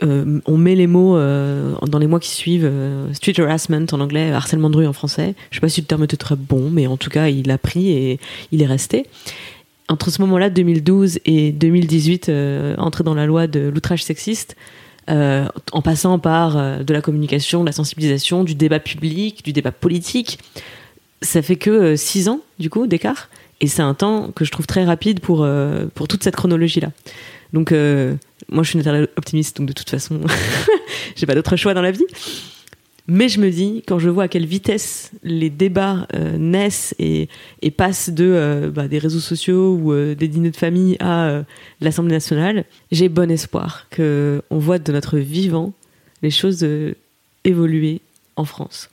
on met les mots dans les mois qui suivent street harassment en anglais, harcèlement de rue en français. Je sais pas si le terme était très bon, mais en tout cas il a pris et il est resté. Entre ce moment-là, 2012 et 2018, entré dans la loi de l'outrage sexiste, euh, en passant par euh, de la communication, de la sensibilisation, du débat public, du débat politique. Ça fait que euh, six ans, du coup, d'écart. Et c'est un temps que je trouve très rapide pour, pour toute cette chronologie-là. Donc, moi, je suis une optimiste, donc de toute façon, j'ai pas d'autre choix dans la vie. Mais je me dis, quand je vois à quelle vitesse les débats euh, naissent et, passent de euh, bah, des réseaux sociaux ou euh, des dîners de famille à l'Assemblée nationale, j'ai bon espoir qu'on voit de notre vivant les choses évoluer en France.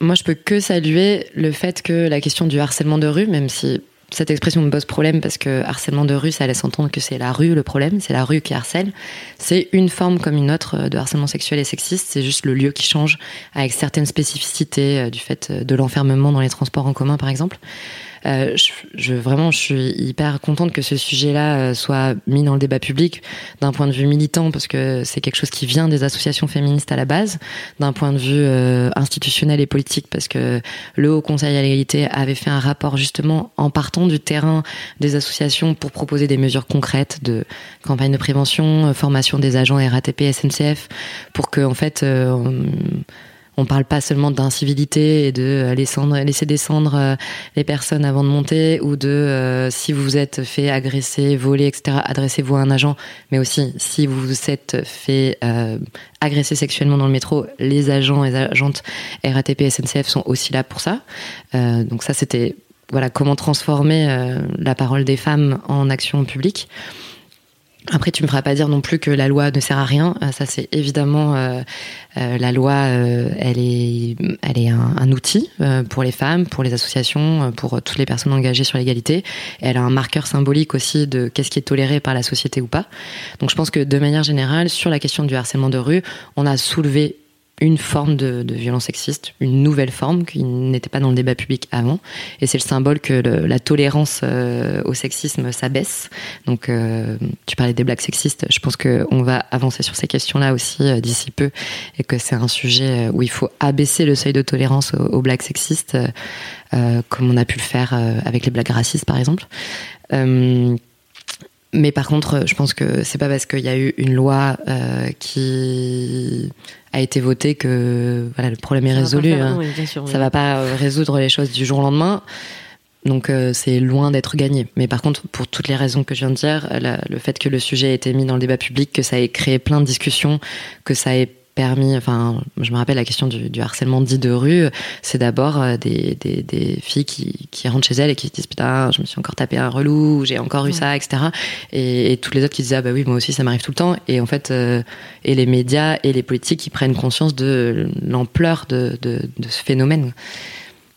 Moi, je peux que saluer le fait que la question du harcèlement de rue, même si cette expression me pose problème parce que harcèlement de rue, ça laisse entendre que c'est la rue le problème, c'est la rue qui harcèle. C'est une forme comme une autre de harcèlement sexuel et sexiste, c'est juste le lieu qui change avec certaines spécificités euh, du fait de l'enfermement dans les transports en commun par exemple. Euh, je, vraiment, je suis hyper contente que ce sujet-là euh, soit mis dans le débat public d'un point de vue militant, parce que c'est quelque chose qui vient des associations féministes à la base, d'un point de vue euh, institutionnel et politique, parce que le Haut Conseil à l'égalité avait fait un rapport justement en partant du terrain des associations pour proposer des mesures concrètes de campagne de prévention, formation des agents RATP, SNCF, pour que en fait on parle pas seulement d'incivilité et de euh, laisser descendre euh, les personnes avant de monter ou de euh, si vous vous êtes fait agresser, voler, etc. Adressez-vous à un agent, mais aussi si vous vous êtes fait agresser sexuellement dans le métro, les agents et agentes RATP, SNCF sont aussi là pour ça. donc ça, c'était voilà comment transformer la parole des femmes en action publique. Après, tu me feras pas dire non plus que la loi ne sert à rien. Euh, ça, c'est évidemment euh, euh, la loi. elle est, elle est un, outil pour les femmes, pour les associations, pour toutes les personnes engagées sur l'égalité. Elle a un marqueur symbolique aussi de qu'est-ce qui est toléré par la société ou pas. Donc, je pense que de manière générale, sur la question du harcèlement de rue, on a soulevé une forme de, violence sexiste, une nouvelle forme qui n'était pas dans le débat public avant. Et c'est le symbole que la tolérance euh, au sexisme s'abaisse. Donc, euh, tu parlais des blagues sexistes. Je pense qu'on va avancer sur ces questions-là aussi euh, d'ici peu, et que c'est un sujet où il faut abaisser le seuil de tolérance aux, blagues sexistes, comme on a pu le faire avec les blagues racistes, par exemple. Mais par contre, je pense que c'est pas parce qu'il y a eu une loi qui a été votée que voilà, le problème est résolu. Hein. Ça va pas résoudre les choses du jour au lendemain. Donc euh, c'est loin d'être gagné. Mais par contre, pour toutes les raisons que je viens de dire, le fait que le sujet ait été mis dans le débat public, que ça ait créé plein de discussions, que ça ait permis, enfin, je me rappelle la question du, harcèlement dit de rue, c'est d'abord euh, des, des, filles qui, qui, rentrent chez elles et qui se disent putain, je me suis encore tapé un relou, j'ai encore eu ça, etc. Et, toutes les autres qui disaient ah bah oui, moi aussi ça m'arrive tout le temps. Et en fait, euh, et les médias et les politiques qui prennent conscience de l'ampleur de, de, ce phénomène.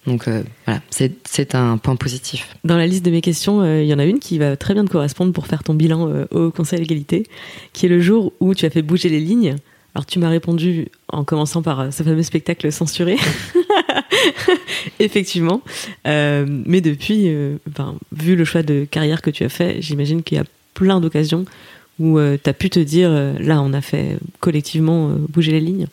Donc euh, voilà, c'est un point positif. Dans la liste de mes questions, il y en a une qui va très bien te correspondre pour faire ton bilan au Conseil d'égalité, qui est le jour où tu as fait bouger les lignes alors tu m'as répondu en commençant par euh, ce fameux spectacle censuré. Effectivement. Euh, mais depuis, euh, vu le choix de carrière que tu as fait, j'imagine qu'il y a plein d'occasions où tu as pu te dire, là on a fait collectivement bouger les lignes.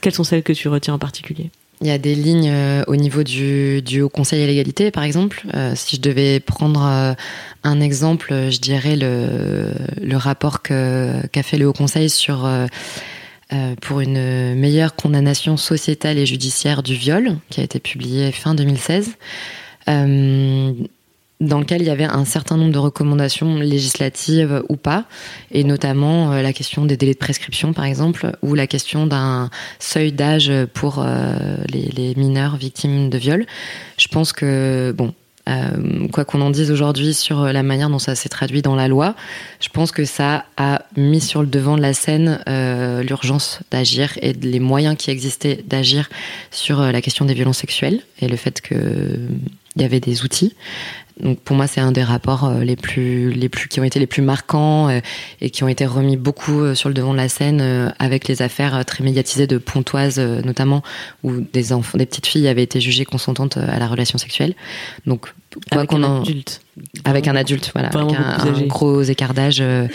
Quelles sont celles que tu retiens en particulier? Il y a des lignes au niveau du, Haut Conseil à l'égalité, par exemple. si je devais prendre un exemple, je dirais le, rapport qu'a fait le Haut Conseil sur euh, pour une meilleure condamnation sociétale et judiciaire du viol, qui a été publié fin 2016. Euh, dans lequel il y avait un certain nombre de recommandations législatives ou pas, et notamment euh, la question des délais de prescription, par exemple, ou la question d'un seuil d'âge pour euh, les, les, mineurs victimes de viol. Je pense que, bon, euh, quoi qu'on en dise aujourd'hui sur la manière dont ça s'est traduit dans la loi, je pense que ça a mis sur le devant de la scène euh, l'urgence d'agir et les moyens qui existaient d'agir sur la question des violences sexuelles et le fait qu'il y avait des outils. Donc pour moi, c'est un des rapports euh, les plus, les plus, qui ont été les plus marquants euh, et qui ont été remis beaucoup euh, sur le devant de la scène avec les affaires très médiatisées de Pontoise notamment, où des enfants, des petites filles avaient été jugées consentantes à la relation sexuelle. Donc quoi qu'on en adulte. avec un adulte, voilà, avec un, gros écart d'âge euh,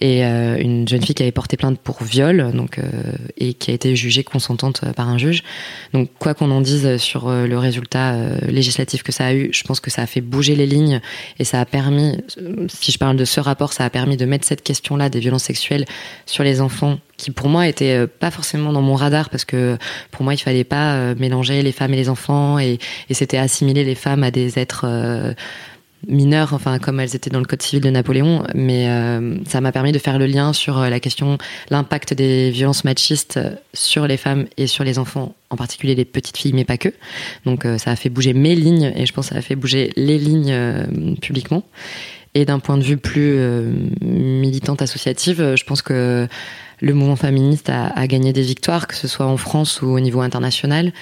et euh, une jeune fille qui avait porté plainte pour viol, donc euh, et qui a été jugée consentante par un juge. Donc quoi qu'on en dise sur le résultat législatif que ça a eu, je pense que ça a fait bouger les lignes et ça a permis, si je parle de ce rapport, ça a permis de mettre cette question-là des violences sexuelles sur les enfants qui pour moi était pas forcément dans mon radar parce que pour moi il fallait pas mélanger les femmes et les enfants et, et c'était assimiler les femmes à des êtres mineures, enfin comme elles étaient dans le code civil de Napoléon, mais euh, ça m'a permis de faire le lien sur euh, la question, l'impact des violences machistes sur les femmes et sur les enfants, en particulier les petites filles, mais pas que. Donc euh, ça a fait bouger mes lignes et je pense que ça a fait bouger les lignes publiquement. Et d'un point de vue plus militante associative, je pense que le mouvement féministe a, a, gagné des victoires, que ce soit en France ou au niveau international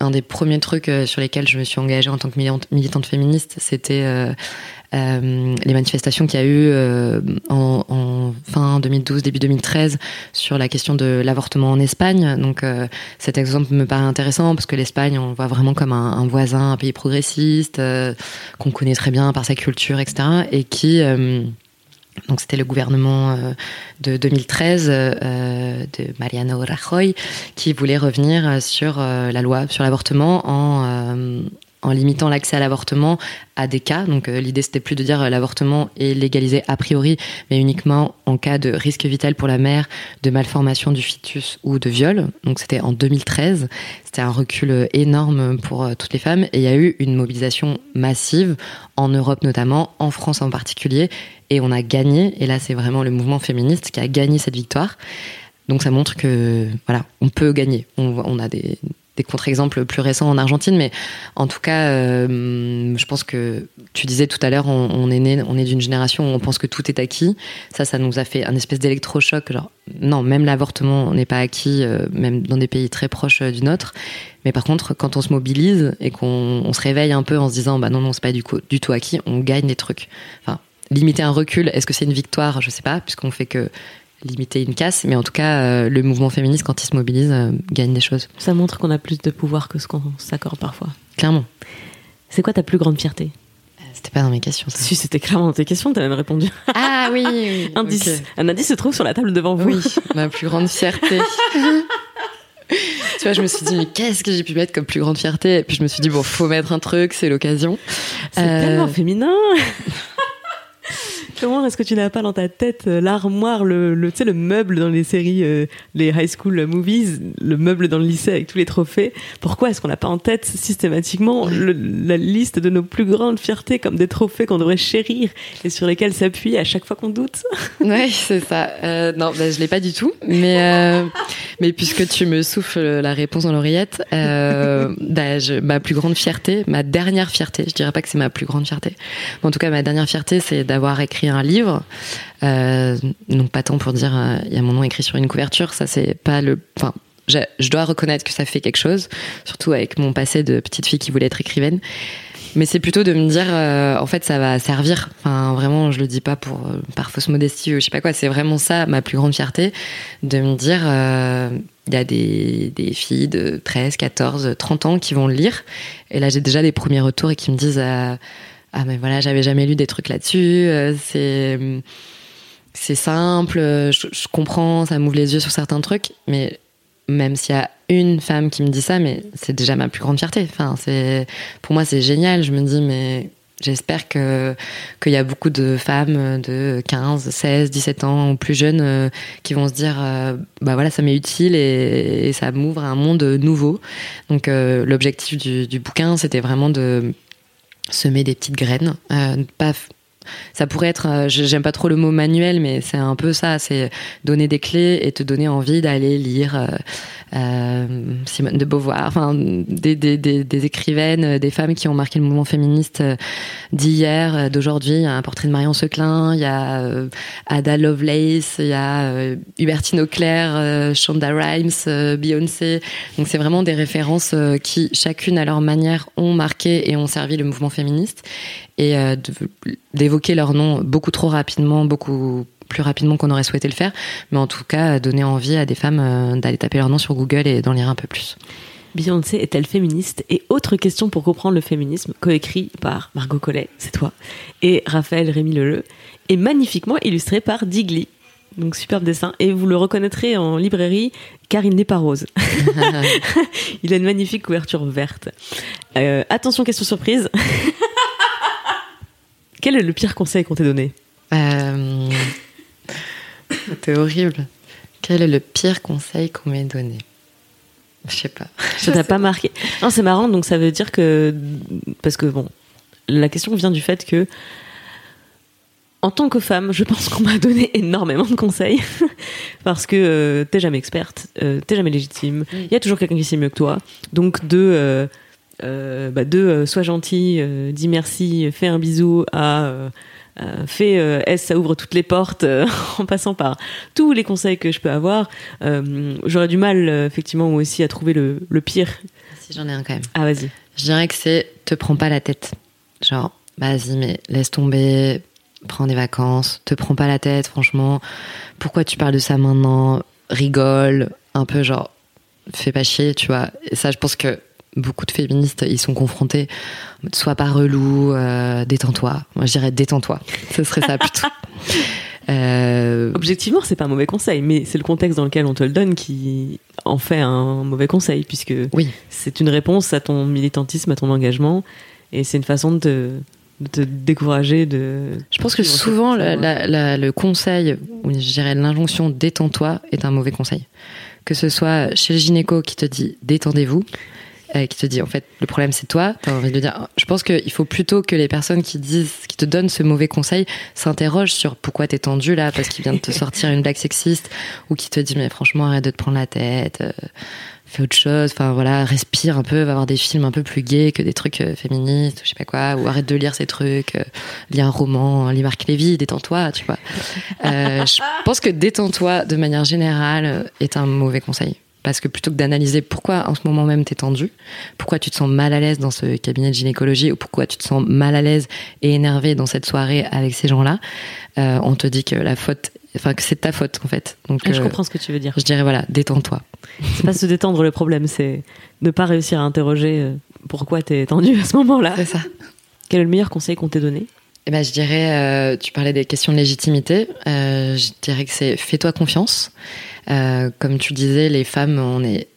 un des premiers trucs euh, sur lesquels je me suis engagée en tant que militante, féministe, c'était euh, euh, les manifestations qu'il y a eu en, fin 2012, début 2013 sur la question de l'avortement en Espagne. Donc cet exemple me paraît intéressant parce que l'Espagne, on voit vraiment comme un, voisin, un pays progressiste, qu'on connaît très bien par sa culture, etc. Et qui donc c'était le gouvernement euh, de 2013 euh, de Mariano Rajoy qui voulait revenir sur euh, la loi sur l'avortement en en limitant l'accès à l'avortement à des cas. Donc euh, l'idée c'était plus de dire euh, l'avortement est légalisé a priori, mais uniquement en cas de risque vital pour la mère, de malformation du fœtus ou de viol. Donc c'était en 2013. C'était un recul euh, énorme pour toutes les femmes et il y a eu une mobilisation massive en Europe notamment, en France en particulier, et on a gagné. Et là c'est vraiment le mouvement féministe qui a gagné cette victoire. Donc ça montre que voilà, on peut gagner. On a des, des contre-exemples plus récents en Argentine, mais en tout cas, euh, je pense que tu disais tout à l'heure, on, est né, on est d'une génération où on pense que tout est acquis. Ça, ça nous a fait un espèce d'électrochoc. Genre, non, même l'avortement n'est pas acquis, euh, même dans des pays très proches euh, du nôtre. Mais par contre, quand on se mobilise et qu'on se réveille un peu en se disant, bah non, non, c'est pas du, du tout acquis, on gagne des trucs. Enfin, limiter un recul, est-ce que c'est une victoire? Je sais pas, puisqu'on fait que limiter une casse, mais en tout cas, euh, le mouvement féministe, quand il se mobilise, euh, gagne des choses. Ça montre qu'on a plus de pouvoir que ce qu'on s'accorde parfois. Clairement. C'est quoi ta plus grande fierté? Euh, C'était pas dans mes questions. Ça. Si, c'était clairement dans tes questions, t'as même répondu. Ah oui, indice. Un indice se trouve sur la table devant vous. Oui, ma plus grande fierté. tu vois, je me suis dit, mais qu'est-ce que j'ai pu mettre comme plus grande fierté? Et puis je me suis dit, bon, faut mettre un truc, c'est l'occasion. C'est tellement féminin Comment est-ce que tu n'as pas dans ta tête euh, l'armoire, le, le, tu sais, le meuble dans les séries, euh, les high school movies, le meuble dans le lycée avec tous les trophées? Pourquoi est-ce qu'on n'a pas en tête systématiquement la liste de nos plus grandes fiertés comme des trophées qu'on devrait chérir et sur lesquels s'appuyer à chaque fois qu'on doute? Oui, c'est ça. Euh, non, bah, je l'ai pas du tout. Mais, euh, mais puisque tu me souffles la réponse dans l'oreillette, bah, je, ma plus grande fierté, ma dernière fierté, je dirais pas que c'est ma plus grande fierté, mais en tout cas ma dernière fierté, c'est d'avoir écrit un livre. Euh, donc pas tant pour dire euh, il y a mon nom écrit sur une couverture, ça c'est pas le. Enfin, je, dois reconnaître que ça fait quelque chose, surtout avec mon passé de petite fille qui voulait être écrivaine. Mais c'est plutôt de me dire, euh, en fait, ça va servir. Enfin, vraiment, je le dis pas pour par fausse modestie ou je sais pas quoi. C'est vraiment ça ma plus grande fierté, de me dire, il y a des, des, filles de 13, 14, 30 ans qui vont le lire. Et là, j'ai déjà des premiers retours et qui me disent ah mais voilà, j'avais jamais lu des trucs là-dessus. Euh, c'est simple, je, comprends, ça m'ouvre les yeux sur certains trucs, mais même s'il y a une femme qui me dit ça, mais c'est déjà ma plus grande fierté. Enfin, c'est pour moi c'est génial. Je me dis mais j'espère que qu'il y a beaucoup de femmes de 15, 16, 17 ans ou plus jeunes euh, qui vont se dire euh, bah voilà ça m'est utile et, ça m'ouvre un monde nouveau. Donc l'objectif du bouquin c'était vraiment de semer des petites graines, pas ça pourrait être, euh, j'aime pas trop le mot manuel, mais c'est un peu ça, c'est donner des clés et te donner envie d'aller lire euh, euh, Simone de Beauvoir, enfin des, des, écrivaines, des femmes qui ont marqué le mouvement féministe d'hier, d'aujourd'hui. Il y a un portrait de Marion Seclin, il y a Ada Lovelace, il y a Hubertine Auclair, Shonda Rhimes, Beyoncé. Donc c'est vraiment des références qui, chacune à leur manière, ont marqué et ont servi le mouvement féministe et euh, d'évoquer leur nom beaucoup trop rapidement, beaucoup plus rapidement qu'on aurait souhaité le faire, mais en tout cas donner envie à des femmes euh, d'aller taper leur nom sur Google et d'en lire un peu plus. Beyoncé est-elle féministe? Et autre question pour comprendre le féminisme, coécrit par Margot Collet, c'est toi, et Raphaël Rémy Leleu, et magnifiquement illustré par Digli. Donc superbe dessin. Et vous le reconnaîtrez en librairie car il n'est pas rose. il a une magnifique couverture verte. Euh, attention, question surprise. Quel est le pire conseil qu'on t'ait donné? Euh... C'était horrible. Quel est le pire conseil qu'on m'ait donné? Je sais pas. Ça t'a pas marqué Non, c'est marrant. Donc ça veut dire que parce que bon, la question vient du fait que en tant que femme, je pense qu'on m'a donné énormément de conseils parce que euh, t'es jamais experte, euh, t'es jamais légitime. Il y a toujours quelqu'un qui sait mieux que toi. Donc de euh, bah de sois gentil, dis merci, fais un bisou à fais S, ça ouvre toutes les portes en passant par tous les conseils que je peux avoir. J'aurais du mal, effectivement, moi aussi, à trouver le, le pire. Si j'en ai un quand même. Ah, vas-y. Je dirais que c'est te prends pas la tête. Genre, vas-y, mais laisse tomber, prends des vacances, te prends pas la tête, franchement. Pourquoi tu parles de ça maintenant? Rigole, un peu genre, fais pas chier, tu vois. Et ça, je pense que beaucoup de féministes ils sont confrontés. Sois pas relou, euh, détends-toi. Moi, je dirais détends-toi. Ce serait ça plutôt. Euh... Objectivement, c'est pas un mauvais conseil, mais c'est le contexte dans lequel on te le donne qui en fait un mauvais conseil, puisque oui. c'est une réponse à ton militantisme, à ton engagement, et c'est une façon de te, de te décourager de. Je pense que souvent la, la, le conseil, ou je dirais l'injonction détends-toi, est un mauvais conseil. Que ce soit chez le gynéco qui te dit détendez-vous, euh, qui te dit en fait le problème c'est toi, t'as envie de dire. Je pense qu'il faut plutôt que les personnes qui disent, qui te donnent ce mauvais conseil, s'interrogent sur pourquoi t'es tendu là parce qu'il vient de te sortir une blague sexiste ou qui te dit mais franchement arrête de te prendre la tête. Euh, fais autre chose, enfin voilà, respire un peu, va voir des films un peu plus gays que des trucs euh, féministes, je sais pas quoi, ou arrête de lire ces trucs, lis un roman, lis Marc Lévy, détends-toi, tu vois. Je pense que détends-toi de manière générale est un mauvais conseil. Parce que plutôt que d'analyser pourquoi en ce moment même t'es tendu, pourquoi tu te sens mal à l'aise dans ce cabinet de gynécologie ou pourquoi tu te sens mal à l'aise et énervé dans cette soirée avec ces gens-là, euh, on te dit que la faute, enfin que c'est ta faute en fait. Donc je euh, comprends ce que tu veux dire. Je dirais voilà, détends-toi. C'est pas se détendre le problème, c'est ne pas réussir à interroger euh, pourquoi t'es tendu à ce moment-là. C'est ça. Quel est le meilleur conseil qu'on t'ait donné? Eh ben, je dirais, tu parlais des questions de légitimité. je dirais que c'est fais-toi confiance. Euh, comme tu disais, les femmes, on est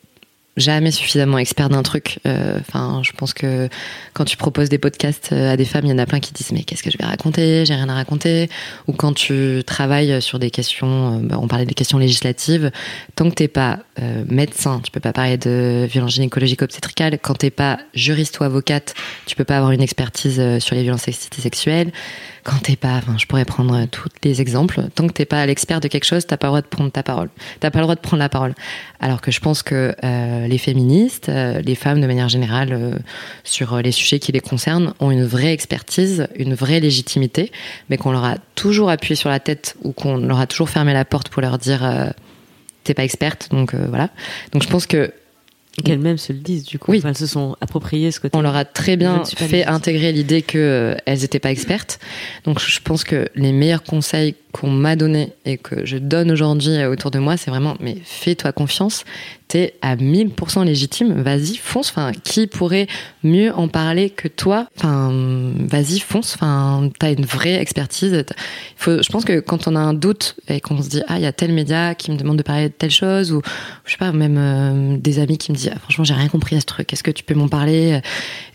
jamais suffisamment expert d'un truc. Euh, enfin, je pense que quand tu proposes des podcasts euh, à des femmes, il y en a plein qui disent mais qu'est-ce que je vais raconter? J'ai rien à raconter. Ou quand tu travailles sur des questions, bah, on parlait des questions législatives, tant que t'es pas médecin, tu peux pas parler de violence gynécologique obstétricale. Quand t'es pas juriste ou avocate, tu peux pas avoir une expertise sur les violences sexuelles quand t'es pas, enfin, je pourrais prendre tous les exemples, tant que t'es pas l'expert de quelque chose, t'as pas le droit de prendre ta parole. T'as pas le droit de prendre la parole. Alors que je pense que euh, les féministes, euh, les femmes de manière générale, euh, sur les sujets qui les concernent, ont une vraie expertise, une vraie légitimité, mais qu'on leur a toujours appuyé sur la tête ou qu'on leur a toujours fermé la porte pour leur dire t'es pas experte, donc voilà. Donc je pense que qu'elles-mêmes se le disent du coup. Oui. elles se sont appropriées ce côté. On leur a très bien fait intégrer l'idée qu'elles euh, n'étaient pas expertes. Donc je pense que les meilleurs conseils qu'on m'a donnés et que je donne aujourd'hui euh, autour de moi, c'est vraiment mais fais-toi confiance, à 1000% légitime, vas-y fonce. Enfin, qui pourrait mieux en parler que toi? Enfin, vas-y fonce. Enfin, t'as une vraie expertise. Faut, je pense que quand on a un doute et qu'on se dit ah il y a tel média qui me demande de parler de telle chose ou je sais pas même euh, des amis qui me disent ah, franchement j'ai rien compris à ce truc, est-ce que tu peux m'en parler?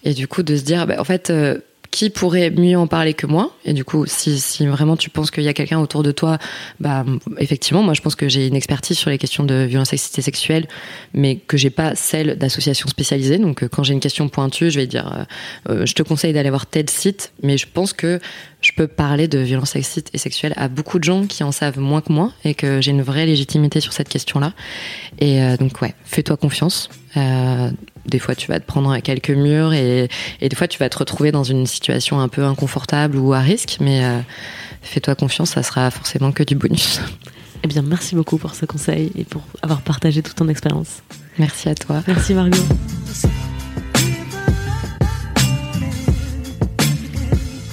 Et du coup de se dire bah, en fait euh, qui pourrait mieux en parler que moi Et du coup, si, vraiment tu penses qu'il y a quelqu'un autour de toi, bah effectivement, moi je pense que j'ai une expertise sur les questions de violence et sexuelle, mais que j'ai pas celle d'associations spécialisées. Donc euh, quand j'ai une question pointue, je vais dire, euh, euh, je te conseille d'aller voir tel site, mais je pense que je peux parler de violence sexiste et sexuelle à beaucoup de gens qui en savent moins que moi et que j'ai une vraie légitimité sur cette question-là. Et donc ouais, fais-toi confiance. Euh, des fois, tu vas te prendre à quelques murs et, et, des fois, tu vas te retrouver dans une situation un peu inconfortable ou à risque. Mais euh, fais-toi confiance, ça sera forcément que du bonus. Eh bien, merci beaucoup pour ce conseil et pour avoir partagé toute ton expérience. Merci à toi. Merci Margot.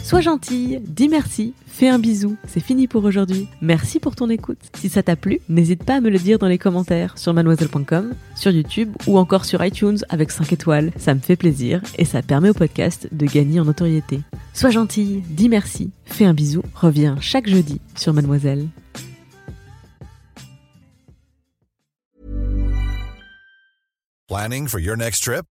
Sois gentille, dis merci, fais un bisou, c'est fini pour aujourd'hui. Merci pour ton écoute. Si ça t'a plu, n'hésite pas à me le dire dans les commentaires sur mademoiselle.com, sur YouTube ou encore sur iTunes avec 5 étoiles. Ça me fait plaisir et ça permet au podcast de gagner en notoriété. Sois gentille, dis merci, fais un bisou, reviens chaque jeudi sur Mademoiselle. Planning for your next trip?